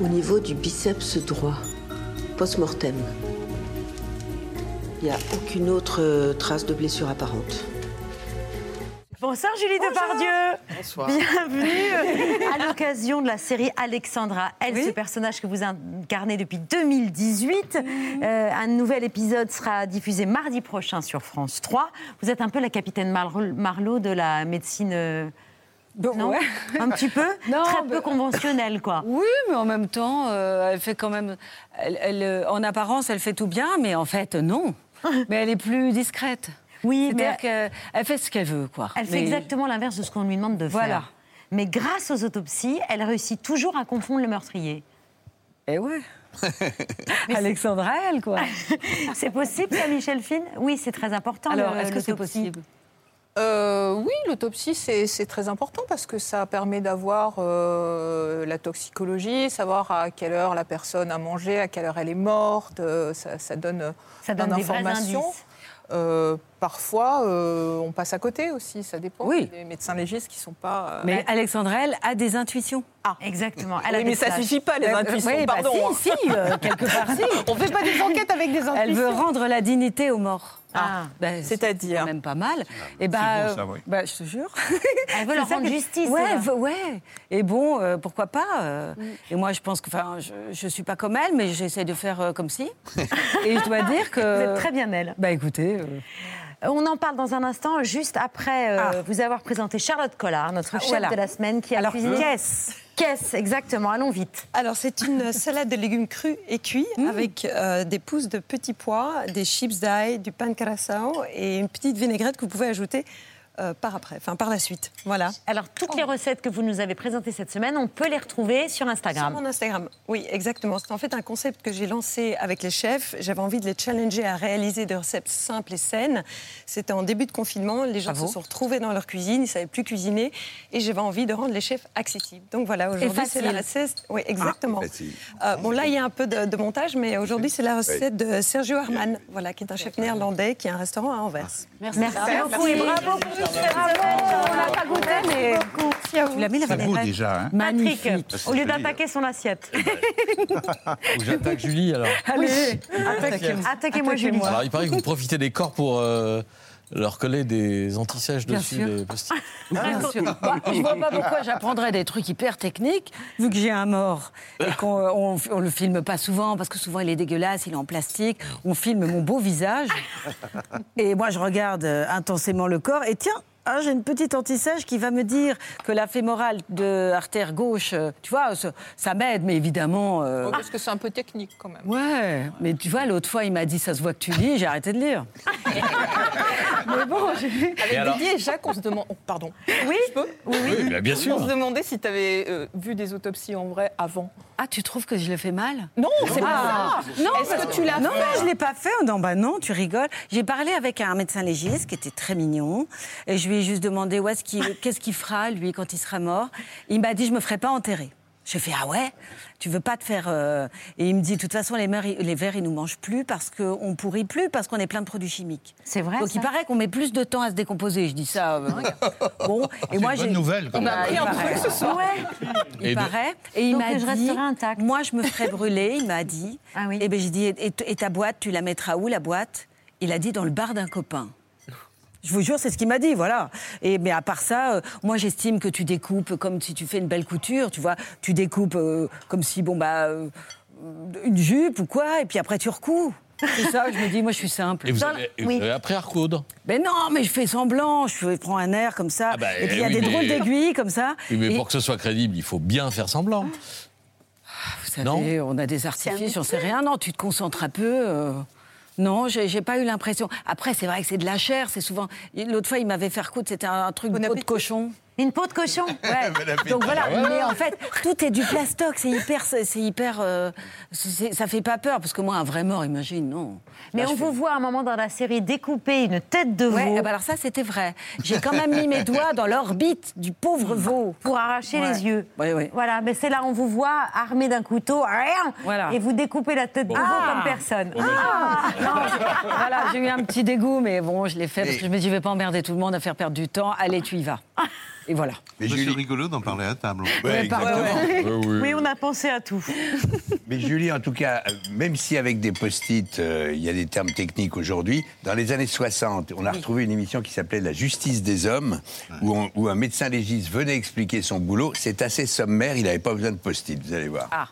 au niveau du biceps droit, post-mortem. Il n'y a aucune autre euh, trace de blessure apparente. Bonsoir Julie Depardieu. Bonsoir. Bienvenue à l'occasion de la série Alexandra. Elle, ce personnage que vous incarnez depuis 2018. Euh, un nouvel épisode sera diffusé mardi prochain sur France 3. Vous êtes un peu la capitaine Mar- Marlowe de la médecine. Euh, non ouais. Un petit peu Non, Très peu conventionnel, quoi. Oui, mais en même temps, euh, elle fait quand même. elle- elle, euh, en apparence, elle fait tout bien, mais en fait, non. mais elle est plus discrète. Oui, C'est-à-dire mais- qu'elle elle fait ce qu'elle veut, quoi. Elle fait exactement l'inverse de ce qu'on lui demande de Voilà. faire. Mais grâce aux autopsies, elle réussit toujours à confondre le meurtrier. Eh ouais. Alexandra, elle, quoi. c'est possible, ça, Michel Fine? Oui, c'est très important. Alors, est-ce que c'est possible? Euh, oui, l'autopsie, c'est très important parce que ça permet d'avoir euh, la toxicologie, savoir à quelle heure la personne a mangé, à quelle heure elle est morte. euh, ça, ça donne, Ça donne des. Euh, parfois, euh, on passe à côté aussi, ça dépend. Oui. Des médecins légistes qui ne sont pas. euh, Mais Alexandra, elle a des intuitions. Ah, exactement. Oui, mais ça suffit pas, les intuitions, oui, bah pardon. si, si, euh, quelque part, si. On fait pas des enquêtes avec des intuitions. Elle veut rendre la dignité aux morts. Ah, Ben, c'est-à-dire même pas mal. Et bah, beau, euh, ça, oui. bah, je te jure. Elle veut leur rendre que- justice, Ouais, ouais. Et bon, euh, pourquoi pas euh, Et moi, je pense que, enfin, je, je suis pas comme elle, mais j'essaie de faire euh, comme si. Et je dois dire que. Vous êtes très bien elle. Bah écoutez. On en parle dans un instant, juste après euh, vous avoir présenté Charlotte Collard, notre Ah, chef voilà. de la semaine, qui a Alors, cuisiné. Qu'est-ce, exactement, allons vite. Alors, c'est une salade de légumes crus et cuits avec euh, des pousses de petits pois, des chips d'ail, du pain de curaçao et une petite vinaigrette que vous pouvez ajouter euh, par après, enfin par la suite. Voilà. Alors, toutes les recettes que vous nous avez présentées cette semaine, on peut les retrouver sur Instagram. Sur mon Instagram, oui, exactement. C'est en fait un concept que j'ai lancé avec les chefs. J'avais envie de les challenger à réaliser des recettes simples et saines. C'était en début de confinement. Les gens Bravo. se sont retrouvés dans leur cuisine, ils ne savaient plus cuisiner. Et j'avais envie de rendre les chefs accessibles. Donc voilà, aujourd'hui, c'est la recette. Oui, exactement. Euh, bon, là, il y a un peu de, de montage, mais aujourd'hui, c'est la recette de Sergio Arman, voilà, qui est un chef néerlandais qui a un restaurant à Anvers. Merci, beaucoup et bravo pour. On n'a pas goûté, mais. Tu l'as mis la Ça déjà. Hein. Patrick, au lieu d'attaquer son assiette. Ou j'attaque Julie alors. Allez, Attaquez-moi, Julie. Alors il paraît que vous profitez des corps pour euh, leur coller des antisèches dessus sûr. des post-it. Bien sûr. Bah, je vois pas pourquoi j'apprendrais des trucs hyper techniques, vu que j'ai un mort et qu'on on, on le filme pas souvent, parce que souvent il est dégueulasse, il est en plastique. On filme mon beau visage. Et moi, je regarde euh, intensément le corps. Et tiens, ah, j'ai une petite antisèche qui va me dire que la fémorale de artère gauche, euh, tu vois, ça, ça m'aide, mais évidemment. euh, Oh, Parce que c'est un peu technique quand même. Ouais, mais tu vois, l'autre fois, il m'a dit ça se voit que tu lis, j'ai arrêté de lire. mais bon, j'ai. Avec alors Didier et Jacques, on se demande. oh, pardon. Oui, Je peux oui, oui. Oui, bien sûr. On se demandait si tu avais vu des autopsies en vrai avant. Ah, tu trouves que je le fais mal? Non, c'est Ah. pas ça. Non, Est-ce que tu l'as Non, fait? non, je l'ai pas fait. Non, bah non, tu rigoles. J'ai parlé avec un médecin légiste qui était très mignon. Et je lui ai juste demandé où est-ce qu'il, qu'est-ce qu'il fera, lui, quand il sera mort? Il m'a dit, je me ferai pas enterrer. J'ai fait, ah ouais Tu veux pas te faire... euh, Et il me dit, de toute façon, les, mers, ils- les vers, ils nous mangent plus parce qu'on pourrit plus, parce qu'on est plein de produits chimiques. C'est vrai. Donc il ça paraît qu'on met plus de temps à se décomposer. Je dis ça. euh, bon, et moi une bonne j'ai. nouvelle, quand Il même. m'a- appris il un paraît. truc ce soir. Ouais. Il Et paraît. Et il m'a je dit. resterai intacte. Moi, je me ferai brûler. Il m'a dit. Ah oui. Et ben j'ai dit. Et, et ta boîte, tu la mettras où la boîte? Il a dit dans le bar d'un copain. Je vous jure, c'est ce qu'il m'a dit, voilà. Et mais à part ça, euh, moi j'estime que tu découpes comme si tu fais une belle couture, tu vois. Tu découpes euh, comme si bon bah euh, une jupe ou quoi, et puis après tu recouds. C'est ça, je me dis, moi je suis simple. Et vous avez, et vous oui. avez appris à recoudre? Mais non, mais je fais semblant, je prends un air comme ça. Ah bah, et puis il y a oui, des mais- drôles d'aiguilles comme ça. Oui, mais Et- pour que ce soit crédible, il faut bien faire semblant. Vous savez, on a des artifices, j'en sais rien. Non, tu te concentres un peu. Non, j'ai pas eu l'impression. Après, c'est vrai que c'est de la chair, c'est souvent. L'autre fois, il m'avait fait coudre, c'était un truc de peau de cochon. Une peau de cochon Ouais. Donc voilà, Ah ouais. mais en fait, tout est du plastoc, c'est hyper, c'est hyper, euh, c'est- ça fait pas peur parce que moi, un vrai mort, imagine, non. Mais Là, on fais- vous voit à un moment dans la série découper une tête de veau. Ouais, eh ben alors ça, c'était vrai. J'ai quand même mis mes doigts dans l'orbite du pauvre veau. Pour arracher Ouais. les yeux. Oui, oui. Voilà, mais c'est là on vous voit armé d'un couteau, rien, Voilà. et vous découpez la tête de veau Ah. comme personne. Ah Non, je- voilà, j'ai eu un petit dégoût, mais bon, je l'ai fait parce que je me dis, je vais pas emmerder tout le monde à faire perdre du temps. Allez, tu y vas. Et voilà. Mais c'est rigolo d'en parler à table. Ouais, exactement. Oui, on a pensé à tout. Mais Julie, en tout cas, même si avec des post-it, euh, il y a des termes techniques aujourd'hui, dans les années 60, on a retrouvé une émission qui s'appelait La justice des hommes, où, on- où un médecin légiste venait expliquer son boulot. C'est assez sommaire, il n'avait pas besoin de post-it, vous allez voir. Ah.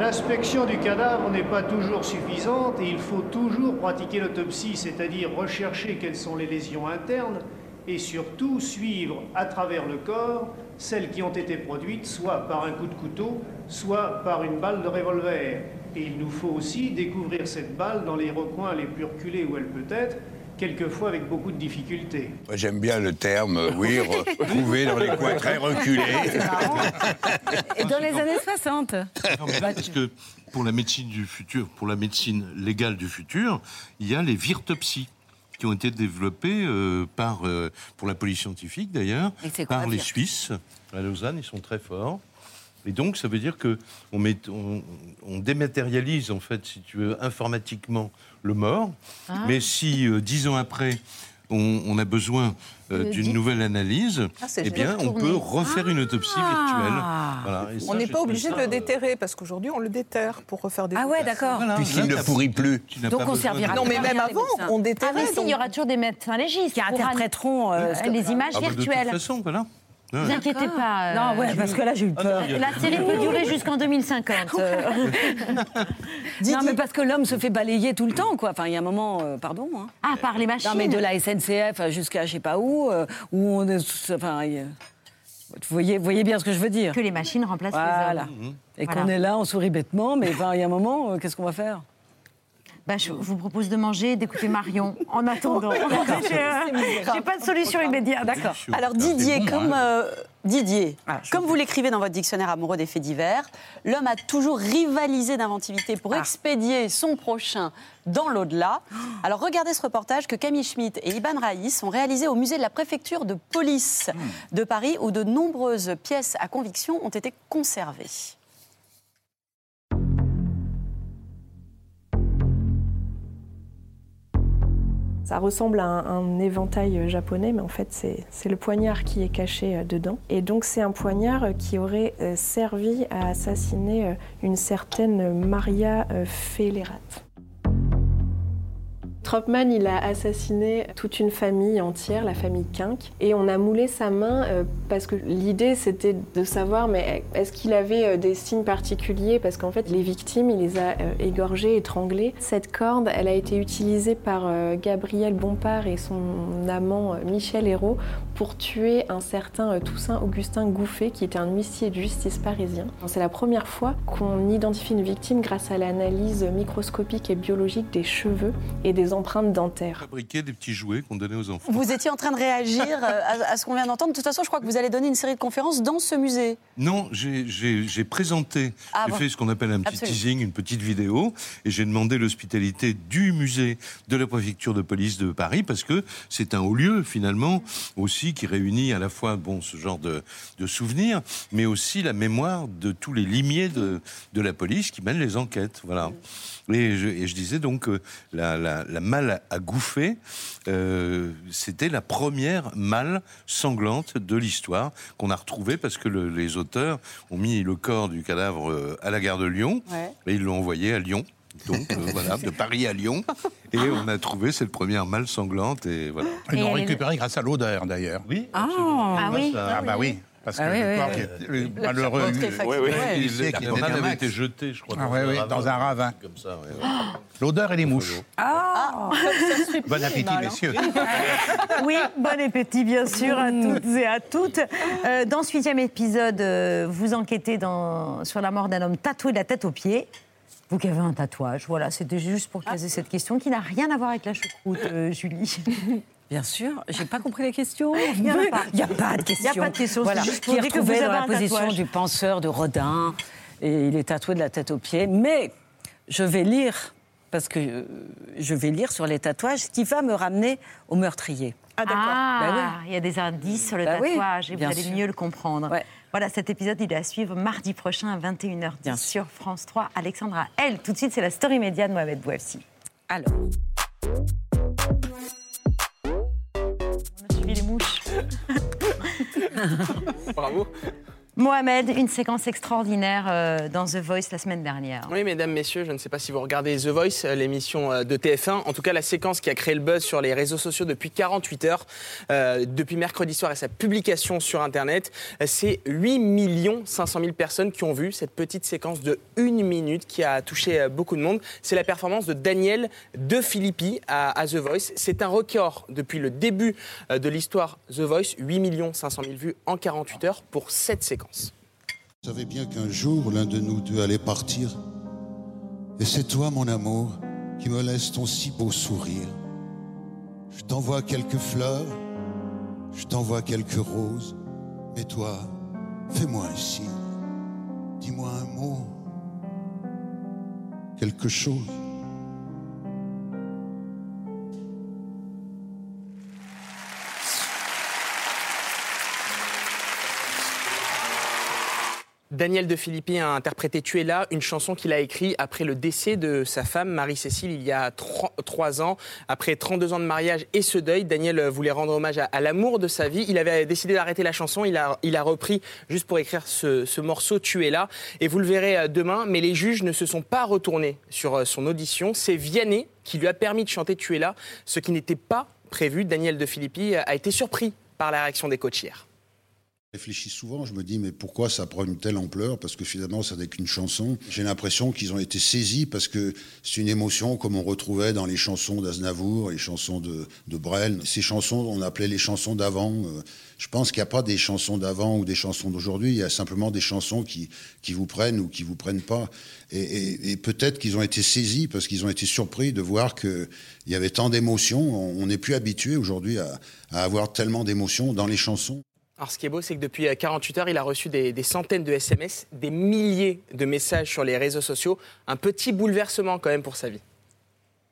L'inspection du cadavre n'est pas toujours suffisante et il faut toujours pratiquer l'autopsie, c'est-à-dire rechercher quelles sont les lésions internes et surtout suivre à travers le corps celles qui ont été produites soit par un coup de couteau, soit par une balle de revolver. Et il nous faut aussi découvrir cette balle dans les recoins les plus reculés où elle peut être, quelquefois avec beaucoup de difficultés. Moi, j'aime bien le terme, euh, oui, retrouvé dans les coins très reculés. Et dans les années 60 Non, mais parce que pour la médecine du futur, pour la médecine légale du futur, il y a les virtopsies qui ont été développées euh, par, euh, pour la police scientifique d'ailleurs, par les Suisses. À Lausanne, ils sont très forts. Et donc, ça veut dire que on, met- on- on dématérialise, en fait, si tu veux, informatiquement le mort. Ah. Mais si, euh, dix ans après, on, on a besoin euh, Le d'une nouvelle analyse, Ah, eh bien, on peut refaire une autopsie virtuelle. Voilà. Et ça, On n'est pas obligé de le euh, déterrer parce qu'aujourd'hui on le déterre pour refaire des. Ah ouais, d'accord. Voilà. Puisqu'il ne pourrit plus. Donc pas on servira de- Non mais même avant, on Ah déterrait. mais si, il y donc- aura toujours des médecins légistes. Qui interpréteront euh, les images Ah bah, de toute virtuelles. façon, voilà. Ne vous inquiétez pas. euh, Non, ouais, parce que là, j'ai eu peur. La série peut durer jusqu'en 2050. euh. Non, mais parce que l'homme se fait balayer tout le temps, quoi. Enfin, il y a un moment, euh, pardon. hein. Ah, par les machines. Non, mais de la SNCF jusqu'à je sais pas où, euh, où on est. Enfin, il y a- vous voyez, vous voyez bien ce que je veux dire. Que les machines remplacent Voilà. les hommes. Et Voilà. qu'on est là, on sourit bêtement, mais enfin, il y a un moment, euh, qu'est-ce qu'on va faire? Bah, je vous propose de manger et d'écouter Marion en attendant. J'ai euh, j'ai pas de solution immédiate. D'accord. Alors Didier, bon, comme, hein. euh, Didier, comme vous l'écrivez dans votre dictionnaire amoureux des faits divers, l'homme a toujours rivalisé d'inventivité pour expédier son prochain dans l'au-delà. Alors regardez ce reportage que Camille Schmitt et Iban Raïs ont réalisé au musée de la préfecture de police de Paris où de nombreuses pièces à conviction ont été conservées. Ça ressemble à un, éventail japonais, mais en fait, c'est le poignard qui est caché euh, dedans. Et donc, c'est un poignard euh, qui aurait euh, servi à assassiner euh, une certaine Maria euh, Fellerat. Tropman, il a assassiné toute une famille entière, la famille Kink, et on a moulé sa main euh, parce que l'idée c'était de savoir, mais est-ce qu'il avait euh, des signes particuliers? Parce qu'en fait, les victimes, il les a euh, égorgées, étranglées. Cette corde, elle a été utilisée par Gabriel Bompard et son amant Michel Hérault pour tuer un certain euh, Toussaint Augustin Gouffet, qui était un huissier de justice parisien. C'est la première fois qu'on identifie une victime grâce à l'analyse microscopique et biologique des cheveux et des empreintes dentaires. Fabriquer des petits jouets qu'on donnait aux enfants. Vous étiez en train de réagir euh, à, à ce qu'on vient d'entendre. De toute façon, je crois que vous allez donner une série de conférences dans ce musée. Non, j'ai- présenté, Ah j'ai bon. fait ce qu'on appelle un petit Absolument. teasing, une petite vidéo, et j'ai demandé l'hospitalité du musée de la préfecture de police de Paris, parce que c'est un haut lieu, finalement, aussi, qui réunit à la fois bon, ce genre de, de souvenirs, mais aussi la mémoire de tous les limiers de, de la police qui mènent les enquêtes. Voilà. Et je, et je disais donc que la, la, la malle à gouffer, euh, c'était la première malle sanglante de l'histoire qu'on a retrouvée parce que le- les auteurs ont mis le corps du cadavre euh, à la gare de Lyon Ouais. et ils l'ont envoyé à Lyon. Donc euh, voilà, de Paris à Lyon. Et on a trouvé cette première malle sanglante et voilà. Ils l'ont Et- récupéré grâce à l'odeur, d'ailleurs. Oui. Ah oui. Ah bah oui, parce que Ah oui, le oui, corps oui. qui est- le malheureux... Il sait qu'il un avait été jetée, je crois. Ah ouais, oui, dans un ravin. Comme ça, ouais, ouais. L'odeur et les mouches. Ah Bon appétit, messieurs. Oui, bon appétit bien sûr à toutes et à toutes. Euh, dans ce huitième épisode, euh, vous enquêtez dans- sur la mort d'un homme tatoué de la tête aux pieds. Vous qui avez un tatouage, voilà, c'était juste pour caser cette question qui n'a rien à voir avec la choucroute, euh, Julie. Bien sûr, j'ai pas compris la question. Il a n'y a pas de question. Il y a pas de question, c'est Voilà. juste pour Qui est retrouvé dans la position tatouage. du penseur de Rodin et il est tatoué de la tête aux pieds. Mais je vais lire parce que euh, je vais lire sur les tatouages ce qui va me ramener au meurtrier. Ah, Bah oui. il y a des indices sur le Bah oui, tatouage et vous allez sûr. mieux le comprendre. Voilà, cet épisode, il est à suivre mardi prochain à 21h10 sur France 3. Alexandra, elle, tout de suite, c'est la story média de Mohamed Bouafsi. Alors. On a suivi les mouches. Bravo. Mohamed, une séquence extraordinaire euh, dans The Voice la semaine dernière. Oui, mesdames, messieurs, je ne sais pas si vous regardez The Voice, euh, l'émission euh, de TF1. En tout cas, la séquence qui a créé le buzz sur les réseaux sociaux depuis 48 heures, depuis mercredi soir et sa publication sur Internet, c'est 8 500 000 personnes qui ont vu cette petite séquence de une minute qui a touché beaucoup de monde. C'est la performance de Daniel De Filippi à, à The Voice. C'est un record depuis le début de l'histoire The Voice, 8 500 000 vues en 48 heures pour cette séquence. Je savais bien qu'un jour l'un de nous deux allait partir. Et c'est toi, mon amour, qui me laisse ton si beau sourire. Je t'envoie quelques fleurs, je t'envoie quelques roses. Mais toi, fais-moi un signe. Dis-moi un mot. Quelque chose. Daniel De Filippi a interprété Tu es là, une chanson qu'il a écrite après le décès de sa femme Marie-Cécile il y a tro- trois ans. Après 32 ans de mariage et ce deuil, Daniel voulait rendre hommage à, l'amour de sa vie. Il avait décidé d'arrêter la chanson, il a, repris juste pour écrire ce, ce morceau Tu es là. Et vous le verrez euh, demain, mais les juges ne se sont pas retournés sur euh, son audition. C'est Vianney qui lui a permis de chanter Tu es là, ce qui n'était pas prévu. Daniel De Filippi a été surpris par la réaction des coachs. Réfléchis souvent, je me dis mais pourquoi ça prend une telle ampleur? Parce que finalement ça n'est qu'une chanson. J'ai l'impression qu'ils ont été saisis parce que c'est une émotion comme on retrouvait dans les chansons d'Aznavour, les chansons de, de Brel. Ces chansons, on appelait les chansons d'avant. Euh, Je pense qu'il n'y a pas des chansons d'avant ou des chansons d'aujourd'hui, il y a simplement des chansons qui, qui vous prennent ou qui vous prennent pas. Et, et- peut-être qu'ils ont été saisis parce qu'ils ont été surpris de voir qu'il y avait tant d'émotions. On on n'est plus habitué aujourd'hui à, à avoir tellement d'émotions dans les chansons. Alors, ce qui est beau, c'est que depuis euh, 48 heures, il a reçu des, centaines de SMS, des milliers de messages sur les réseaux sociaux. Un petit bouleversement quand même pour sa vie.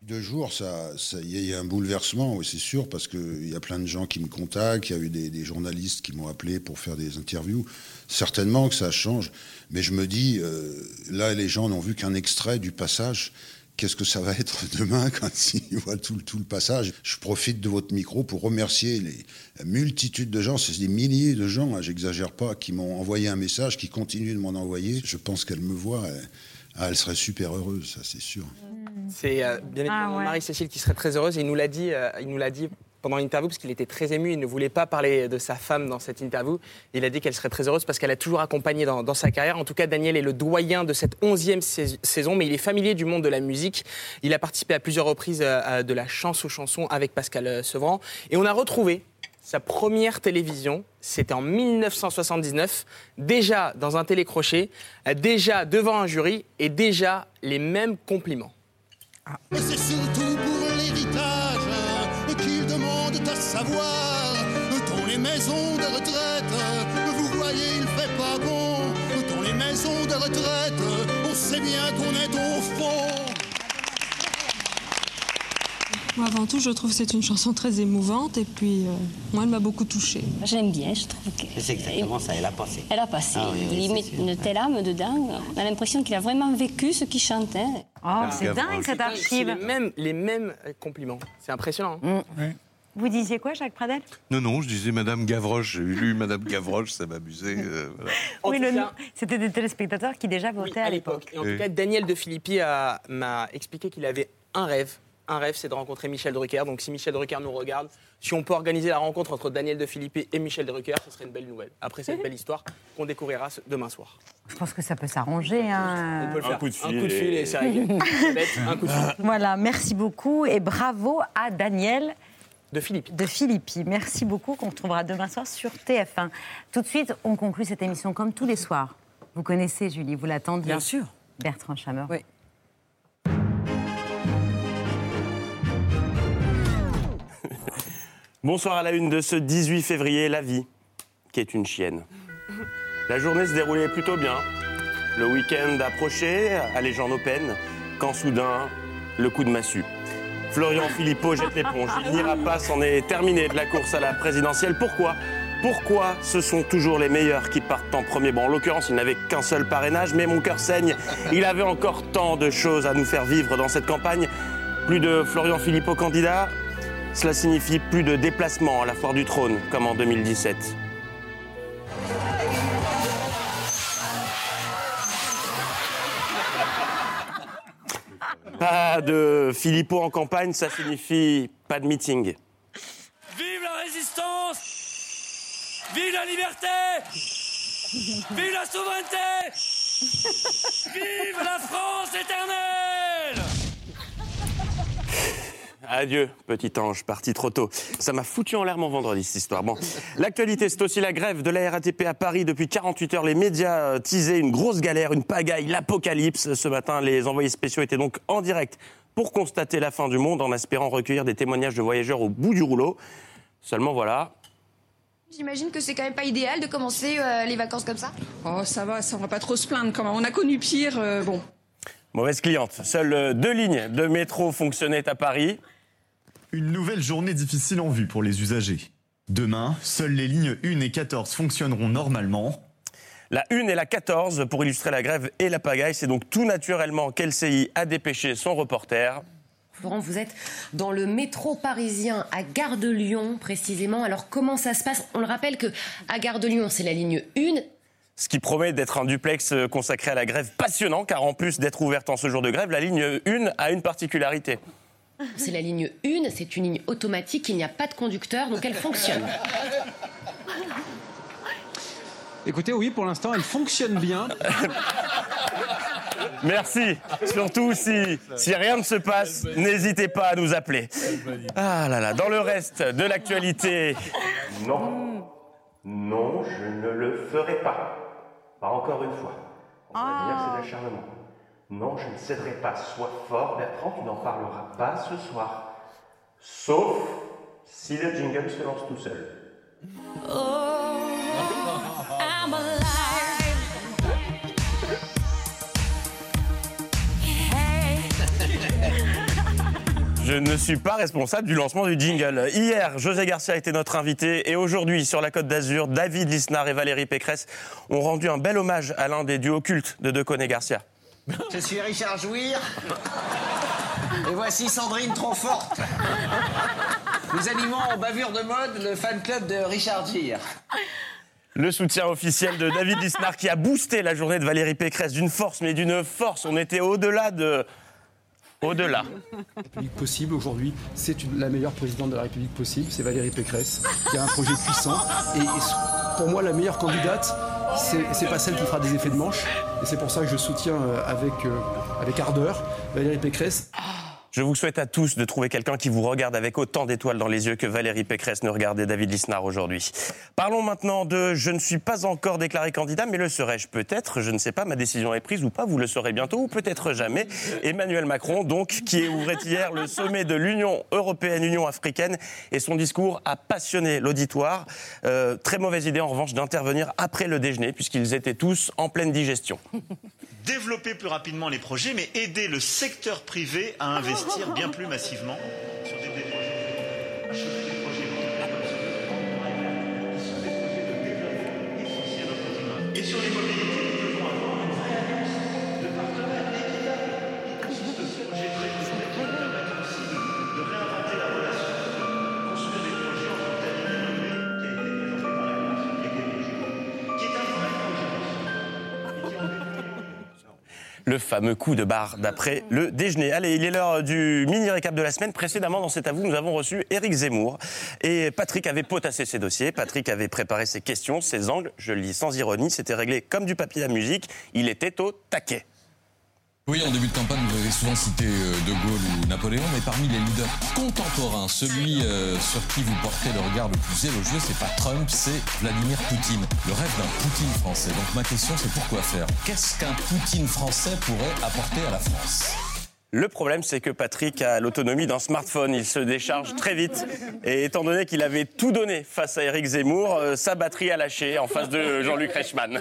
Deux jours, ça, il y a- un bouleversement, c'est sûr, parce qu'il y a plein de gens qui me contactent, il y a eu des, des journalistes qui m'ont appelé pour faire des interviews. Certainement que ça change, mais je me dis, euh, là, les gens n'ont vu qu'un extrait du passage. Qu'est-ce que ça va être demain quand ils voient tout, le- tout le passage Je profite de votre micro pour remercier les multitudes de gens, c'est des milliers de gens, hein, j'exagère pas, qui m'ont envoyé un message, qui continuent de m'en envoyer. Je pense qu'elle me voit, elle, ah, elle serait super heureuse, ça c'est sûr. C'est euh, bien évidemment Marie-Cécile qui serait très heureuse. Et il nous l'a dit, euh, il nous l'a dit pendant l'interview parce qu'il était très ému. Il ne voulait pas parler de sa femme dans cette interview. Il a dit qu'elle serait très heureuse parce qu'elle a toujours accompagné dans, sa carrière. En tout cas, Daniel est le doyen de cette onzième sais- saison, mais il est familier du monde de la musique. Il a participé à plusieurs reprises euh, de la chance aux chansons avec Pascal euh, Sevran. Et on a retrouvé sa première télévision, c'était en 1979, déjà dans un télécrochet, déjà devant un jury et déjà les mêmes compliments. Et savoir dans les maisons de retraite. Vous voyez, il fait pas bon. Dans les maisons de retraite, on sait bien qu'on est au fond. Moi, avant tout, je trouve que c'est une chanson très émouvante et puis, euh, moi, elle m'a beaucoup touchée. J'aime bien, je trouve que. C'est exactement ça, elle a passé. Elle a passé. Ah oui, oui, il met sûr. une telle âme dedans. On a l'impression qu'il a vraiment vécu ce qu'il chantait. Oh, c'est dingue cette archive. les mêmes, les mêmes compliments. C'est impressionnant. hein. Vous disiez quoi, Jacques Pradel? Non, non, je disais Madame Gavroche. J'ai lu Madame Gavroche, ça m'amusait. euh, voilà. Oui. C'était des téléspectateurs qui déjà votaient à l'époque. Et en tout cas, Daniel De Filippi m'a expliqué qu'il avait un rêve. Un rêve, c'est de rencontrer Michel Drucker. Donc, si Michel Drucker nous regarde, si on peut organiser la rencontre entre Daniel De Filippi et Michel Drucker, ce serait une belle nouvelle. Après cette belle histoire qu'on découvrira demain soir. Je pense que ça peut s'arranger. hein. On peut le Un faire. coup de Un fil coup de fil et- et c'est réglé. Un coup de fil. Voilà, merci beaucoup et bravo à Daniel. De Philippi. De Philippi. Merci beaucoup qu'on retrouvera demain soir sur TF1. Tout de suite, on conclut cette émission comme tous les soirs. Vous connaissez Julie, vous l'attendiez. Bien sûr. Bertrand Chameur. Oui. Bonsoir à la une de ce 18 février, la vie, qui est une chienne. La journée se déroulait plutôt bien. Le week-end approchait, allégeant nos peines, quand soudain, le coup de massue. Florian Philippot jette l'éponge. Il n'ira pas, c'en est terminé de la course à la présidentielle. Pourquoi? Pourquoi ce sont toujours les meilleurs qui partent en premier Bon, en l'occurrence, il n'avait qu'un seul parrainage, mais mon cœur saigne. Il avait encore tant de choses à nous faire vivre dans cette campagne. Plus de Florian Philippot candidat, cela signifie plus de déplacements à la foire du trône, comme en 2017. Pas de Philippot en campagne, ça signifie pas de meeting. Vive la résistance! Vive la liberté! Vive la souveraineté! Vive la France éternelle Adieu, petit ange, parti trop tôt. Ça m'a foutu en l'air mon vendredi, cette histoire. Bon, l'actualité, c'est aussi la grève de la RATP à Paris. Depuis 48 heures, les médias euh, teasaient une grosse galère, une pagaille, l'apocalypse. Ce matin, les envoyés spéciaux étaient donc en direct pour constater la fin du monde en espérant recueillir des témoignages de voyageurs au bout du rouleau. Seulement voilà, J'imagine que c'est quand même pas idéal de commencer euh, les vacances comme ça. Oh, ça va, ça on va pas trop se plaindre quand même. On a connu pire, euh, bon. mauvaise cliente. Seules deux lignes de métro fonctionnaient à Paris. Une nouvelle journée difficile en vue pour les usagers. Demain, seules les lignes 1 et 14 fonctionneront normalement. La 1 et la 14 pour illustrer la grève et la pagaille. C'est donc tout naturellement qu'LCI a dépêché son reporter. Florent, vous êtes dans le métro parisien à Gare de Lyon précisément. Alors comment ça se passe? On le rappelle que à Gare de Lyon, c'est la ligne 1. Ce qui promet d'être un duplex euh, consacré à la grève passionnant, car en plus d'être ouverte en ce jour de grève, la ligne 1 a une particularité. C'est la ligne 1, c'est une ligne automatique, il n'y a pas de conducteur, donc elle fonctionne. Écoutez, oui, pour l'instant, elle fonctionne bien. Merci. Surtout si, si rien ne se passe, n'hésitez pas à nous appeler. Ah là là, dans le reste de l'actualité. Non, non, je ne le ferai pas. Pas encore une fois. On va dire que c'est d'acharnement. Non, je ne céderai pas. Sois fort, Bertrand, tu n'en parleras pas ce soir. Sauf si le jingle se lance tout seul. Je ne suis pas responsable du lancement du jingle. Hier, José Garcia était notre invité et aujourd'hui, sur la Côte d'Azur, David Lisnard et Valérie Pécresse ont rendu un bel hommage à l'un des duos cultes de Decaunes et Garcia. Je suis Richard Jouir. Et voici Sandrine trop forte. Nous animons en bavure de mode le fan club de Richard Gere. Le soutien officiel de David Lisnard qui a boosté la journée de Valérie Pécresse d'une force, mais d'une force. On était au-delà de. Au-delà. République possible aujourd'hui, c'est la meilleure présidente de la République possible, c'est Valérie Pécresse, qui a un projet puissant. Et, pour moi, la meilleure candidate, c'est pas celle qui fera des effets de manche. Et c'est pour ça que je soutiens euh, euh, avec ardeur Valérie Pécresse. Je vous souhaite à tous de trouver quelqu'un qui vous regarde avec autant d'étoiles dans les yeux que Valérie Pécresse ne regardait David Lisnard aujourd'hui. Parlons maintenant de Je ne suis pas encore déclaré candidat, mais le serai-je peut-être? Je ne sais pas, ma décision est prise ou pas, vous le saurez bientôt ou peut-être jamais. Emmanuel Macron, donc, qui ouvrait hier le sommet de l'Union européenne, Union africaine, et son discours a passionné l'auditoire. Euh, très mauvaise idée en revanche d'intervenir après le déjeuner, puisqu'ils étaient tous en pleine digestion. Développer plus rapidement les projets, mais aider le secteur privé à investir bien plus massivement sur des, projets. Et sur les mobilités, le fameux coup de barre d'après le déjeuner. Allez, il est l'heure du mini récap de la semaine. Précédemment, dans cet avou, nous avons reçu Éric Zemmour. Et Patrick avait potassé ses dossiers. Patrick avait préparé ses questions, ses angles. Je le lis sans ironie. C'était réglé comme du papier à musique. Il était au taquet. Oui, en début de campagne, vous avez souvent cité euh, De Gaulle ou Napoléon, mais parmi les leaders contemporains, celui euh, sur qui vous portez le regard le plus élogieux, c'est pas Trump, c'est Vladimir Poutine. Le rêve d'un Poutine français. Donc ma question, c'est pourquoi faire? Qu'est-ce qu'un Poutine français pourrait apporter à la France? Le problème, c'est que Patrick a l'autonomie d'un smartphone. Il se décharge très vite. Et étant donné qu'il avait tout donné face à Éric Zemmour, euh, sa batterie a lâché en face de Jean-Luc Reichmann.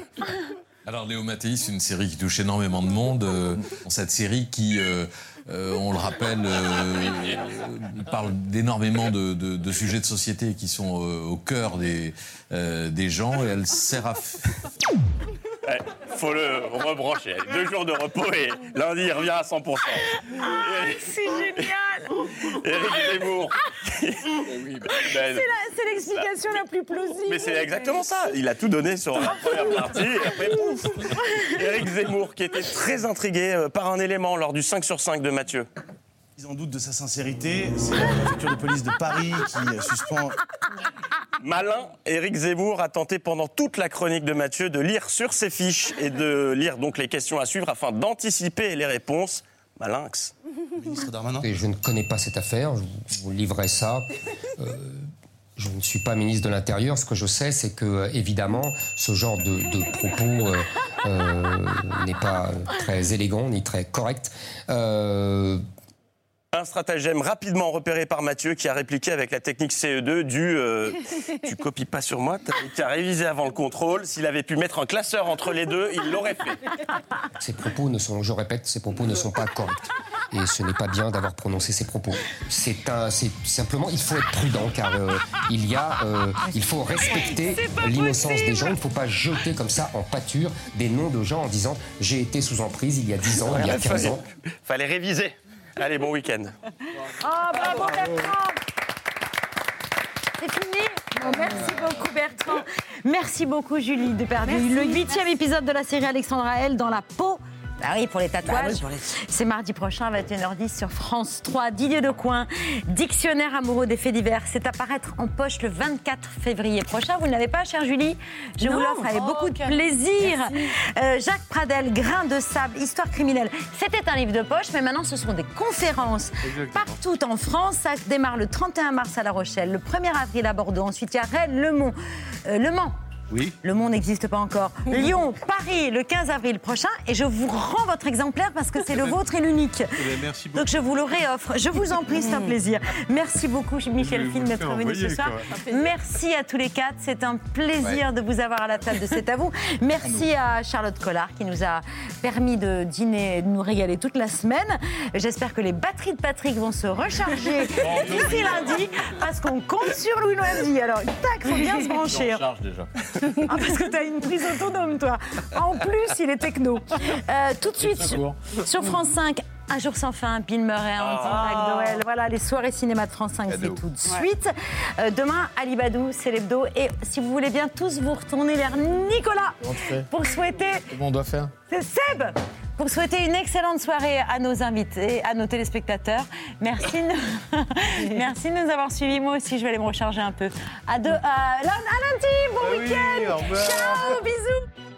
Alors Léo Mattei, c'est une série qui touche énormément de monde. euh, cette série qui, euh, euh, on le rappelle, parle d'énormément de, de- sujets de société qui sont au cœur des, des gens et elle sert à... faut le rebrancher. Deux jours de repos et lundi, il revient à 100%. C'est génial Éric Zemmour. Ben, C'est la- c'est l'explication la plus plausible. Mais c'est exactement ça. Il a tout donné sur la première partie et après, pouf Éric Zemmour, qui était très intrigué euh, par un élément lors du 5 sur 5 de Mathieu. Ils en doutent de sa sincérité. C'est la préfecture de police de Paris qui euh, suspend. Malin, Éric Zemmour a tenté pendant toute la chronique de Mathieu de lire sur ses fiches et de lire donc les questions à suivre afin d'anticiper les réponses. Malinx. Ministre Darmanin. Et je ne connais pas cette affaire, je vous- livrerai ça. Euh, je ne suis pas ministre de l'Intérieur. Ce que je sais, c'est que, euh, évidemment, ce genre de, de propos euh, euh, n'est pas très élégant ni très correct. Un stratagème rapidement repéré par Mathieu qui a répliqué avec la technique CE2 du euh, Tu copies pas sur moi, t'as qu'à réviser avant le contrôle. S'il avait pu mettre un classeur entre les deux, il l'aurait fait. ces propos ne sont, je répète, ces propos ne sont pas corrects. Et ce n'est pas bien d'avoir prononcé ces propos. C'est un, c'est simplement, il faut être prudent car euh, il y a, euh, il faut respecter l'innocence des gens. Il ne faut pas jeter comme ça en pâture des noms de gens en disant j'ai été sous emprise il y a 10 ans, il y a 15 ans. Fallait réviser. Allez, bon week-end. Ah, bravo Bertrand C'est fini Bon, Merci beaucoup Bertrand. Merci beaucoup Julie de Perdu. Le huitième épisode de la série Alexandra L dans la peau. Ah oui, pour les tatouages. C'est mardi prochain à 21h10 sur France 3. Didier Decoing, dictionnaire amoureux des faits divers. C'est à paraître en poche le 24 février prochain. Vous ne l'avez pas, chère Julie? Je vous l'offre avec Oh, beaucoup de plaisir. Euh, Jacques Pradel, Grain de sable, Histoire criminelle. C'était un livre de poche, mais maintenant ce sont des conférences partout en France. Ça démarre le 31 mars à La Rochelle, le 1er avril à Bordeaux. Ensuite, il y a Rennes, Le Mans. euh, le Mans. Oui. Le Mans n'existe pas encore. Lyon, Paris, le 15 avril prochain. Et je vous rends votre exemplaire parce que c'est le vôtre et l'unique. Eh ben, merci beaucoup. Donc je vous le réoffre. Je vous en prie, c'est un plaisir. Merci beaucoup, Michel le d'être venu ce soir. Merci à tous les quatre. C'est un plaisir de vous avoir à la table de C'est à vous. Merci à Charlotte Collard qui nous a permis de dîner et de nous régaler toute la semaine. J'espère que les batteries de Patrick vont se recharger d'ici lundi parce qu'on compte sur Louis Noisy. Alors, tac, faut bien se brancher. Je charge déjà. Ah, parce que tu as une prise autonome, toi. En plus, il est techno. Euh, tout de suite, sur France 5, Un jour sans fin, Bill Murray, Andy Ah. McDowell. Voilà, les soirées cinéma de France 5, c'est tout de Ouais. suite. Euh, demain, Ali Badou, c'est l'hebdo. Et si vous voulez bien tous vous retourner vers Nicolas pour souhaiter Comment on doit faire c'est Seb pour souhaiter une excellente soirée à nos invités, à nos téléspectateurs. Merci de, Merci de nous avoir suivis. Moi aussi, je vais aller me recharger un peu. À, deux, à, à lundi, bon Ah oui, week-end. Ciao, bisous